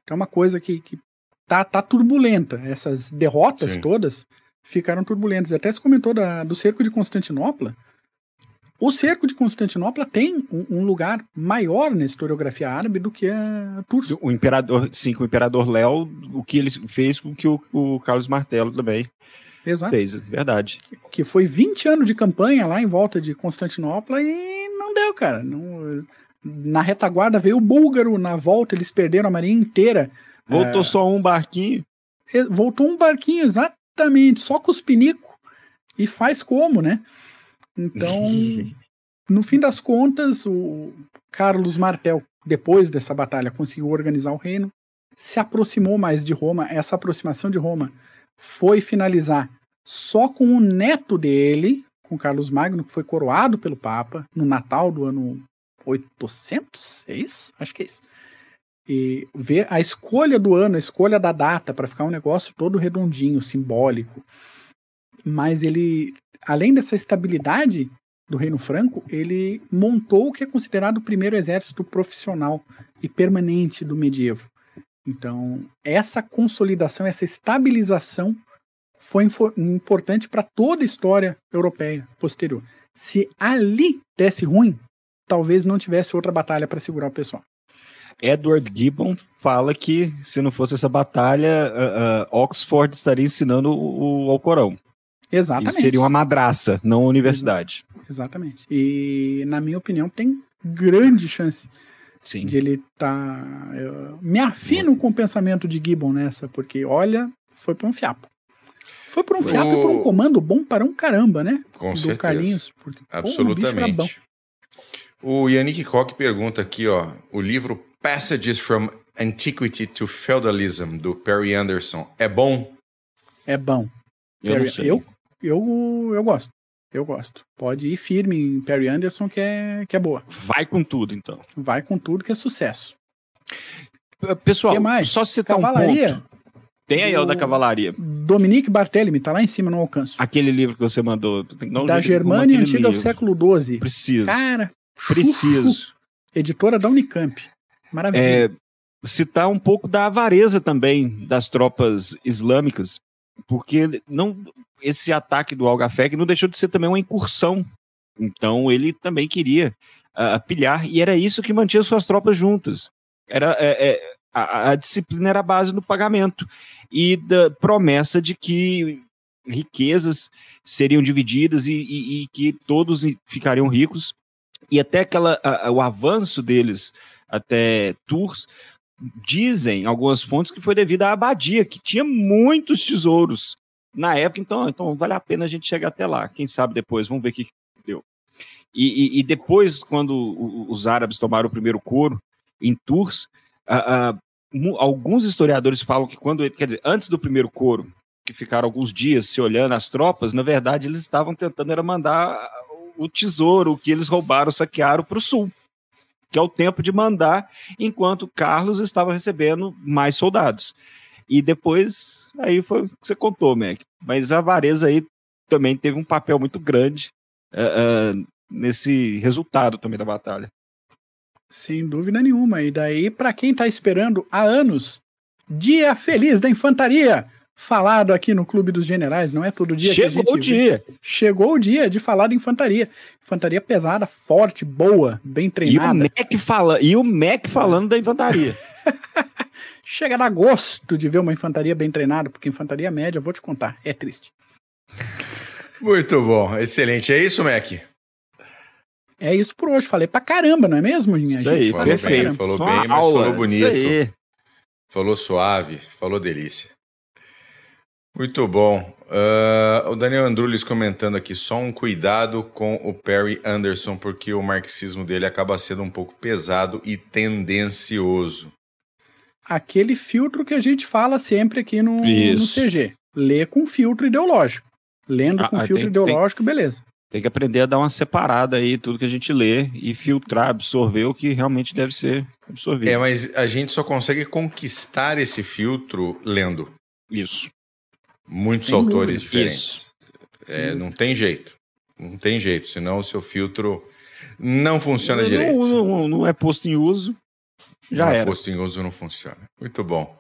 Então, é uma coisa que, que tá, tá turbulenta. Essas derrotas Sim. todas ficaram turbulentas. Até se comentou da- do cerco de Constantinopla. O cerco de Constantinopla tem um, um lugar maior na historiografia árabe do que a Turso. O imperador, sim, com o imperador Léo, o que ele fez com que o, o Carlos Martelo também Exato. fez, verdade. Que foi 20 anos de campanha lá em volta de Constantinopla e não deu, cara. Não- na retaguarda veio o búlgaro, na volta eles perderam a marinha inteira. Voltou só um barquinho. Voltou um barquinho, exatamente, só com os pinico. E faz como, né? Então, no fim das contas, o Carlos Martel, depois dessa batalha, conseguiu organizar o reino, se aproximou mais de Roma. Essa aproximação de Roma foi finalizar só com o neto dele, com Carlos Magno, que foi coroado pelo Papa no Natal do ano 800, é isso? Acho que é isso. E ver a escolha do ano, a escolha da data, para ficar um negócio todo redondinho, simbólico. Mas ele, além dessa estabilidade do Reino Franco, ele montou o que é considerado o primeiro exército profissional e permanente do medievo. Então, essa consolidação, essa estabilização foi importante para toda a história europeia posterior. Se ali desse ruim, talvez não tivesse outra batalha para segurar o pessoal. Edward Gibbon fala que se não fosse essa batalha, ah, ah, Oxford estaria ensinando o, o Alcorão. E Exatamente. seria uma madraça, não uma universidade. Exatamente. E, na minha opinião, tem grande chance Sim. de ele estar. me afino com o pensamento de Gibbon nessa, porque, olha, foi por um fiapo. Foi por um Foi fiapo e por um o- comando bom para um caramba, né? Com do certeza. Carlinhos. Porque, pô, o bicho era bom. Absolutamente. O Yannick Koch pergunta aqui, ó, o livro Passages from Antiquity to Feudalism, do Perry Anderson, é bom? É bom. Eu não Perry- sei. eu, eu, eu gosto. Eu gosto. Pode ir firme em Perry Anderson, que é, que é boa. Vai com tudo, então. Vai com tudo que é sucesso. Pessoal, só citar um Cavalaria, ponto. Tem aí, ó, da cavalaria. Dominique Barthelemy, tá lá em cima, não alcanço. Aquele livro que você mandou. Um da Germânia antiga ao livro. século XII. Preciso. Cara, Preciso. editora da Unicamp. Maravilha. É, citar um pouco da avareza também das tropas islâmicas, porque não esse ataque do Al-Gafek não deixou de ser também uma incursão. Então ele também queria ah, pilhar e era isso que mantinha suas tropas juntas. Era é, é, a, a disciplina era a base do pagamento e da promessa de que riquezas seriam divididas e, e- e que todos ficariam ricos e até aquela a- o avanço deles até Tours, dizem algumas fontes que foi devido à abadia, que tinha muitos tesouros na época, então, então vale a pena a gente chegar até lá. Quem sabe depois, vamos ver o que deu. E, e- e depois, quando os árabes tomaram o primeiro couro em Tours, ah, mu- alguns historiadores falam que quando, quer dizer, antes do primeiro couro, que ficaram alguns dias se olhando as tropas, na verdade eles estavam tentando era mandar o tesouro que eles roubaram, saquearam para o sul que é o tempo de mandar, enquanto Carlos estava recebendo mais soldados. E depois, aí foi o que você contou, Mac. Mas a avareza aí também teve um papel muito grande eh, eh, nesse resultado também da batalha. Sem dúvida nenhuma. E daí, pra quem tá esperando há anos, Dia Feliz da Infantaria, falado aqui no Clube dos Generais, não é todo dia Chegou que a gente o dia. Chegou o dia de falar de infantaria. Infantaria pesada, forte, boa, bem E o, treinada. Mac fala, e o Mac falando da infantaria. Chega a dar gosto de ver uma infantaria bem treinada, porque infantaria média, vou te contar, é triste. Muito bom, excelente. É isso, Mac? É isso por hoje. Falei pra caramba, não é mesmo, minha Isso aí, falou pra bem, caramba. falou Só bem, mas falou bonito. Isso aí. Falou suave, falou delícia. Muito bom. Ah, o Daniel Andrulis comentando aqui, só um cuidado com o Perry Anderson, porque o marxismo dele acaba sendo um pouco pesado e tendencioso. Aquele filtro que a gente fala sempre aqui no, no. CG. Lê com filtro ideológico. Lendo Ah, com ah, filtro tem- ideológico, beleza. Tem que aprender a dar uma separada aí, tudo que a gente lê, e filtrar, absorver o que realmente deve ser absorvido. É, mas a gente só consegue conquistar esse filtro lendo. Isso. Muitos Sem autores dúvida. diferentes. É, não tem jeito. Não tem jeito, senão o seu filtro não funciona não, direito. Não, não é posto em uso, já Não, era. Posto em uso não funciona. Muito bom.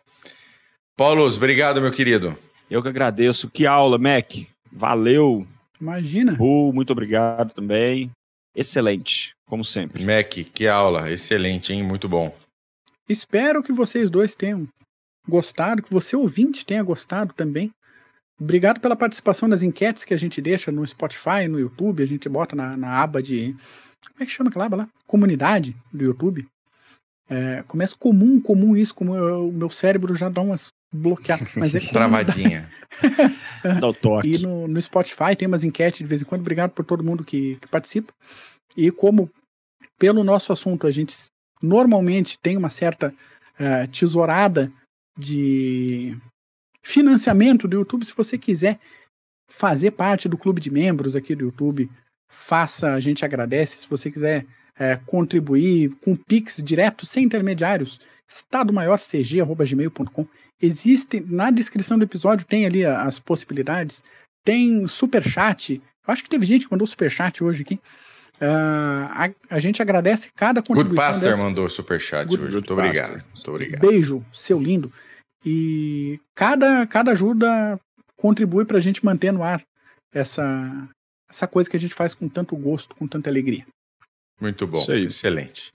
Paulos, obrigado, meu querido. Eu que agradeço. Que aula, Mac. Valeu. Imagina. Bu, muito obrigado também. Excelente, como sempre. Mac, que aula. Excelente, hein? Muito bom. Espero que vocês dois tenham gostado, que você ouvinte tenha gostado também. Obrigado pela participação nas enquetes que a gente deixa no Spotify, no YouTube. A gente bota na, na aba de. Como é que chama aquela aba lá? Comunidade do YouTube. É, começa comum, comum isso, como eu- o meu cérebro já dá umas bloqueadas. Mas é. Travadinha. Dá o toque. E no, no Spotify tem umas enquetes de vez em quando. Obrigado por todo mundo que, que participa. E como, pelo nosso assunto, a gente normalmente tem uma certa eh, tesourada de financiamento do YouTube, se você quiser fazer parte do clube de membros aqui do YouTube, faça, a gente agradece. Se você quiser eh, contribuir com Pix direto, sem intermediários, estadomaiorcg.gmail.com. Existe, na descrição do episódio, tem ali as possibilidades. Tem super chat. Eu acho que teve gente que mandou super chat hoje aqui. Ah, a, a gente agradece cada Good contribuição Pastor dessa. mandou superchat Good- hoje. Good Muito obrigado. Muito obrigado. Beijo, seu lindo. E cada, cada ajuda contribui para a gente manter no ar essa, essa coisa que a gente faz com tanto gosto, com tanta alegria. Muito bom. Excelente.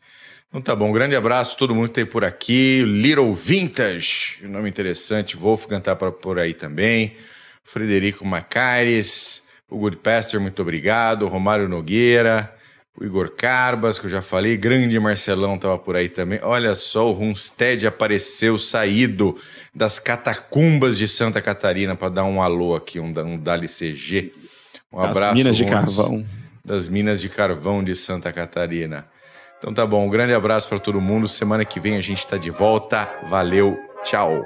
Então tá bom. Um grande abraço a todo mundo que tem por aqui. Little Vintage, um nome interessante. Wolfgang tá pra- por aí também. Frederico Macares. O Good Pastor, muito obrigado. Romário Nogueira. O Igor Carbas, que eu já falei. Grande Marcelão tava por aí também. Olha só, o Runstead apareceu saído das catacumbas de Santa Catarina para dar um alô aqui, um, um Dali CG. Um Das abraço. minas de carvão. das Minas de Carvão de Santa Catarina. Então tá bom, um grande abraço para todo mundo. Semana que vem a gente está de volta. Valeu, tchau.